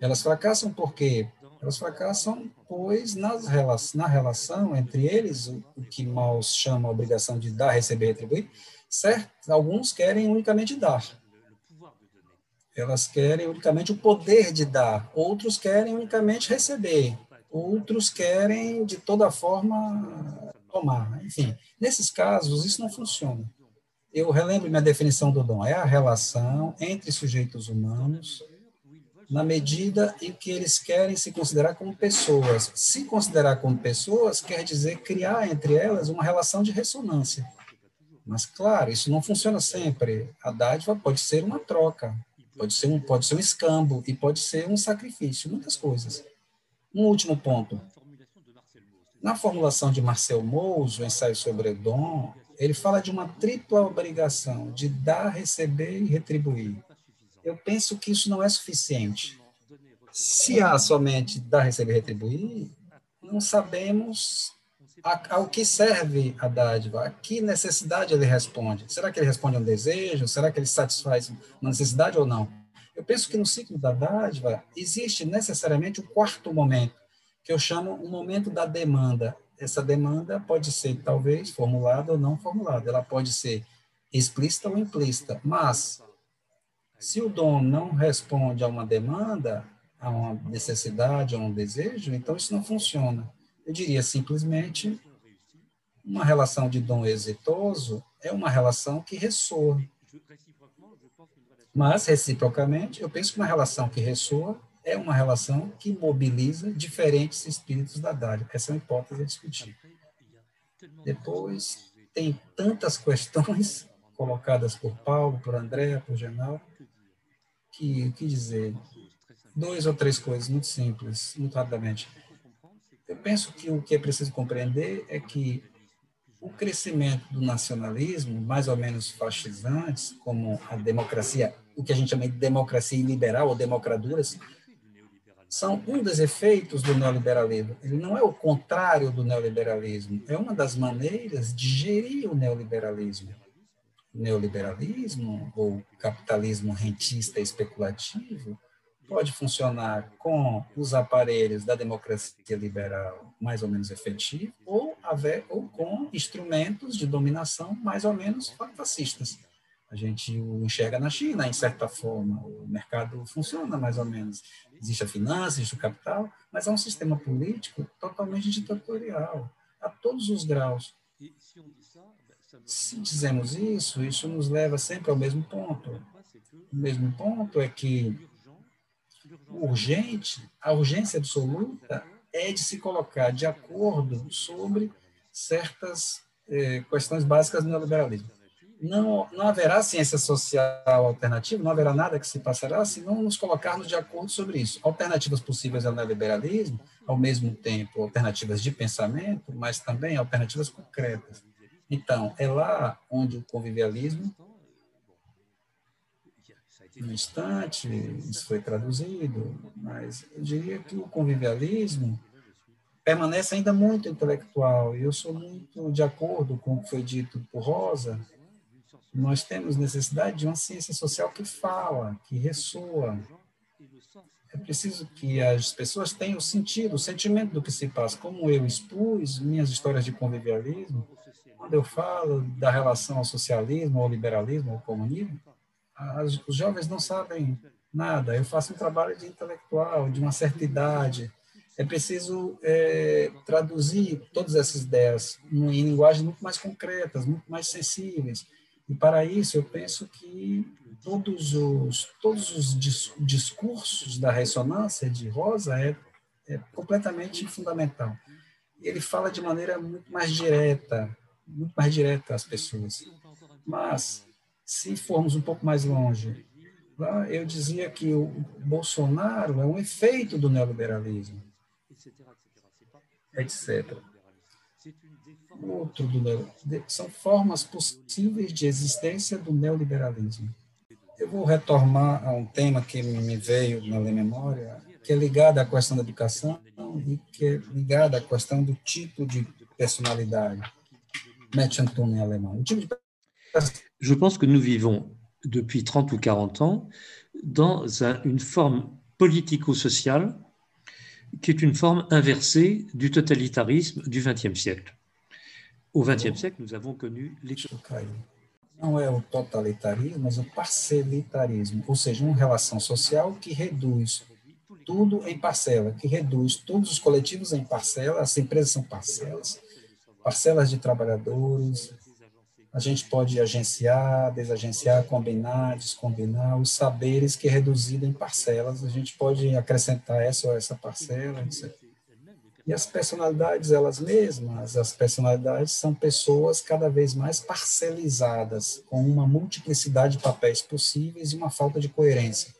Elas fracassam porque elas fracassam, pois nas, na relação entre eles, o, o que Maus chama a obrigação de dar, receber, retribuir, certo? Alguns querem unicamente dar. Elas querem unicamente o poder de dar. Outros querem unicamente receber. Outros querem, de toda forma, tomar. Enfim, nesses casos, isso não funciona. Eu relembro minha definição do dom. É a relação entre sujeitos humanos na medida em que eles querem se considerar como pessoas. Se considerar como pessoas quer dizer criar entre elas uma relação de ressonância. Mas, claro, isso não funciona sempre. A dádiva pode ser uma troca, pode ser um, pode ser um escambo e pode ser um sacrifício, muitas coisas. Um último ponto. Na formulação de Marcel Mous, o ensaio sobre dom, ele fala de uma tripla obrigação de dar, receber e retribuir eu penso que isso não é suficiente. Se há somente dar, receber, retribuir, não sabemos ao que serve a dádiva? A que necessidade ele responde? Será que ele responde a um desejo? Será que ele satisfaz uma necessidade ou não? Eu penso que no ciclo da dádiva existe necessariamente o um quarto momento, que eu chamo o um momento da demanda. Essa demanda pode ser, talvez, formulada ou não formulada. Ela pode ser explícita ou implícita. Mas, se o dom não responde a uma demanda, a uma necessidade, a um desejo, então isso não funciona. Eu diria simplesmente uma relação de dom exitoso é uma relação que ressoa. Mas, reciprocamente, eu penso que uma relação que ressoa é uma relação que mobiliza diferentes espíritos da dádiva. Essa é uma hipótese a discutir. Depois, tem tantas questões colocadas por Paulo, por André, por Genal, que, que dizer? Dois ou três coisas muito simples, muito rapidamente. Eu penso que o que é preciso compreender é que o crescimento do nacionalismo, mais ou menos fascisantes, como a democracia, o que a gente chama de democracia liberal ou democraduras, são um dos efeitos do neoliberalismo. Ele não é o contrário do neoliberalismo, é uma das maneiras de gerir o neoliberalismo. Neoliberalismo, ou capitalismo rentista especulativo, pode funcionar com os aparelhos da democracia liberal mais ou menos efetivo ou, ou com instrumentos de dominação mais ou menos fascistas. A gente o enxerga na China, em certa forma, o mercado funciona mais ou menos. Existe a finança, existe o capital, mas é um sistema político totalmente ditatorial, a todos os graus. Se dizemos isso, isso nos leva sempre ao mesmo ponto. O mesmo ponto é que urgente, a urgência absoluta é de se colocar de acordo sobre certas eh, questões básicas do neoliberalismo. Não, não haverá ciência social alternativa, não haverá nada que se passará se não nos colocarmos de acordo sobre isso. Alternativas possíveis ao neoliberalismo, ao mesmo tempo alternativas de pensamento, mas também alternativas concretas. Então, é lá onde o convivialismo no instante, isso foi traduzido, mas eu diria que o convivialismo permanece ainda muito intelectual, e eu sou muito de acordo com o que foi dito por Rosa, nós temos necessidade de uma ciência social que fala, que ressoa. É preciso que as pessoas tenham sentido, o sentimento do que se passa. Como eu expus minhas histórias de convivialismo, quando eu falo da relação ao socialismo, ao liberalismo, ao comunismo, as, os jovens não sabem nada. Eu faço um trabalho de intelectual, de uma certa idade. É preciso é, traduzir todas essas ideias em linguagens muito mais concretas, muito mais sensíveis. E para isso eu penso que todos os todos os discursos da ressonância de Rosa é, é completamente fundamental. Ele fala de maneira muito mais direta, muito mais direta às pessoas. Mas se formos um pouco mais longe, eu dizia que o Bolsonaro é um efeito do neoliberalismo, etc. Outro do são formas possíveis de existência do neoliberalismo. Eu vou retornar a um tema que me veio na memória, que é ligado à questão da educação e que é ligado à questão do tipo de personalidade. Je pense que nous vivons depuis 30 ou 40 ans dans un, une forme politico-sociale qui est une forme inversée du totalitarisme du XXe siècle. Au XXe siècle, nous avons connu Não é o totalitarismo, mas o parcelitarismo, ou seja, uma relação social que reduz tudo em parcela, que reduz todos os coletivos em parcela, as empresas são parcelas, parcelas de trabalhadores, a gente pode agenciar, desagenciar, combinar, descombinar, os saberes que é reduzido em parcelas, a gente pode acrescentar essa ou essa parcela, etc. E as personalidades, elas mesmas, as personalidades são pessoas cada vez mais parcelizadas, com uma multiplicidade de papéis possíveis e uma falta de coerência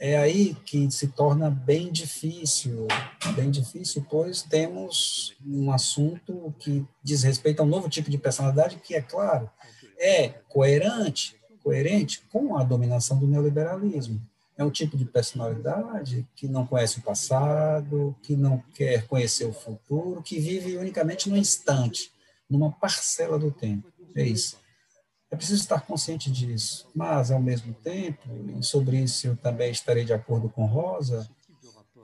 é aí que se torna bem difícil, bem difícil, pois temos um assunto que diz respeito a um novo tipo de personalidade que, é claro, é coerente, coerente com a dominação do neoliberalismo. É um tipo de personalidade que não conhece o passado, que não quer conhecer o futuro, que vive unicamente no instante, numa parcela do tempo. É isso. É preciso estar consciente disso. Mas, ao mesmo tempo, e sobre isso eu também estarei de acordo com Rosa,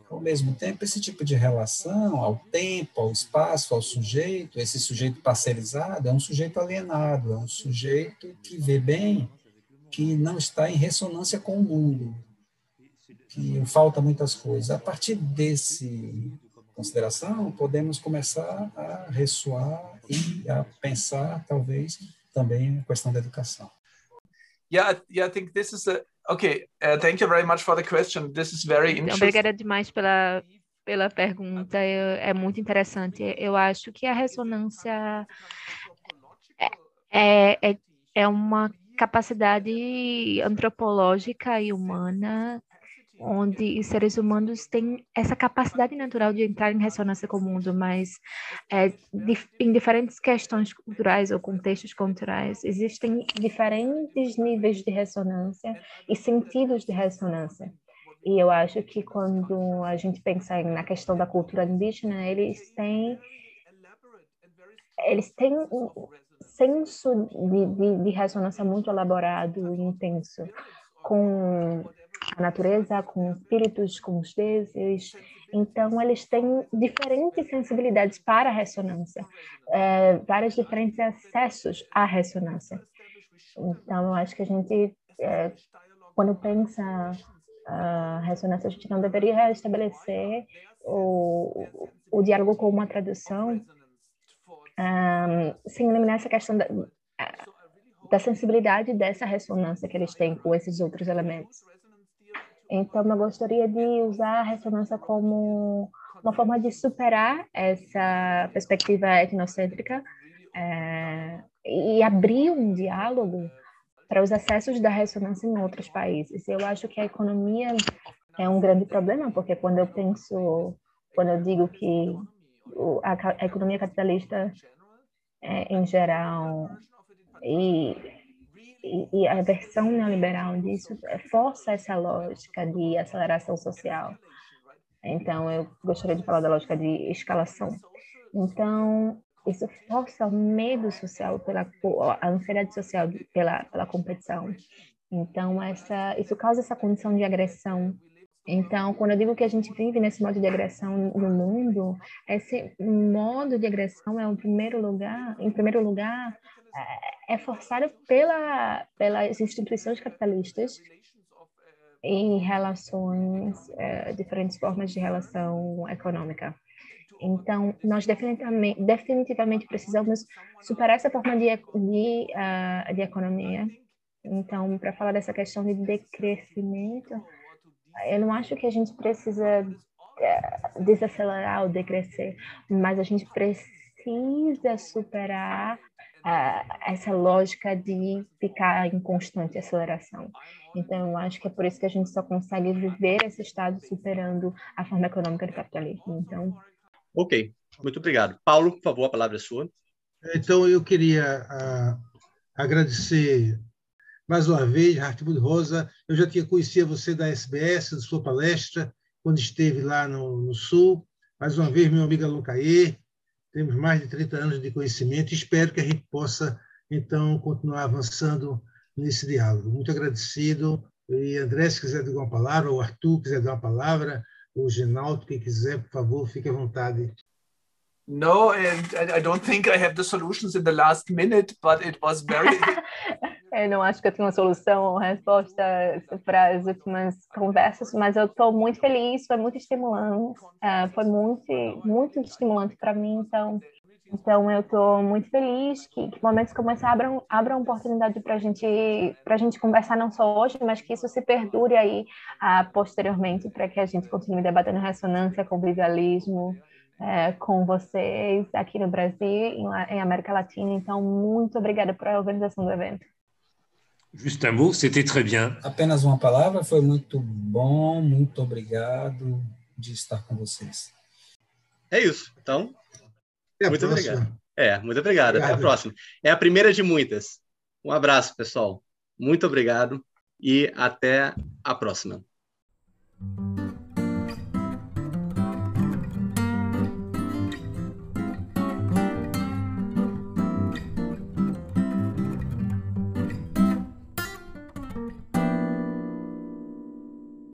ao mesmo tempo, esse tipo de relação ao tempo, ao espaço, ao sujeito, esse sujeito parcelizado, é um sujeito alienado, é um sujeito que vê bem que não está em ressonância com o mundo, que falta muitas coisas. A partir desse consideração, podemos começar a ressoar e a pensar, talvez, também a questão da educação. Yeah, yeah, I think this is a okay. Uh, thank you very much for the question. This is very interesting. Obrigada demais pela pela pergunta. Eu, é muito interessante. Eu acho que a ressonância é, é, é, é uma capacidade antropológica e humana onde os seres humanos têm essa capacidade natural de entrar em ressonância com o mundo, mas é, em diferentes questões culturais ou contextos culturais, existem diferentes níveis de ressonância e sentidos de ressonância. E eu acho que quando a gente pensa na questão da cultura indígena, eles têm eles têm um senso de, de, de ressonância muito elaborado e intenso com a natureza, com espíritos, com os deuses. Então, eles têm diferentes sensibilidades para a ressonância, é, vários diferentes acessos à ressonância. Então, eu acho que a gente, é, quando pensa a ressonância, a gente não deveria estabelecer o, o diálogo com uma tradução um, sem eliminar essa questão da, da sensibilidade dessa ressonância que eles têm com esses outros elementos. Então, eu gostaria de usar a ressonância como uma forma de superar essa perspectiva etnocêntrica é, e abrir um diálogo para os acessos da ressonância em outros países. Eu acho que a economia é um grande problema, porque quando eu penso, quando eu digo que a, economia capitalista é, em geral e e, a versão neoliberal disso força essa lógica de aceleração social. Então, eu gostaria de falar da lógica de escalação. Então, isso força o medo social, pela, a ansiedade social pela, pela competição. Então, essa, isso causa essa condição de agressão. Então, quando eu digo que a gente vive nesse modo de agressão no mundo, esse modo de agressão é, o primeiro lugar, em primeiro lugar, é, é forçado pela, pelas instituições capitalistas em relações, é, diferentes formas de relação econômica. Então, nós definitivamente, definitivamente precisamos superar essa forma de, de, uh, de economia. Então, para falar dessa questão de decrescimento, eu não acho que a gente precisa uh, desacelerar ou decrescer, mas a gente precisa superar essa lógica de ficar em constante aceleração. Então, eu acho que é por isso que a gente só consegue viver esse estado superando a forma econômica do capitalismo. Então, ok, muito obrigado. Paulo, por favor, a palavra é sua. Então, eu queria uh, agradecer mais uma vez, Hartmut Rosa. Eu já tinha conhecido você da SBS, da sua palestra, quando esteve lá no, no Sul. Mais uma vez, meu amigo Alon Caê, temos mais de 30 anos de conhecimento e espero que a gente possa, então, continuar avançando nesse diálogo. Muito agradecido. E André, se quiser dar uma palavra, ou Arthur quiser dar uma palavra, ou Genaldo, quem quiser, por favor, fique à vontade. No, and I don't think I have the solutions in the last minute, but it was very. eu não acho que eu tenho uma solução ou resposta para as últimas conversas, mas eu estou muito feliz, foi muito estimulante, uh, foi muito, muito estimulante para mim, então, então eu estou muito feliz que, que, momentos como esse abram, abram oportunidade para gente, a gente conversar não só hoje, mas que isso se perdure aí uh, posteriormente para que a gente continue debatendo ressonância, convivialismo, é, com vocês aqui no Brasil, em, em América Latina. Então, muito obrigada pela organização do evento. Juste un mot, c'était très bien. Apenas uma palavra, foi muito bom, muito obrigado de estar com vocês. É isso. Então, muito obrigado. É, muito obrigado. obrigado. Até a próxima. É a primeira de muitas. Um abraço, pessoal. Muito obrigado e até a próxima.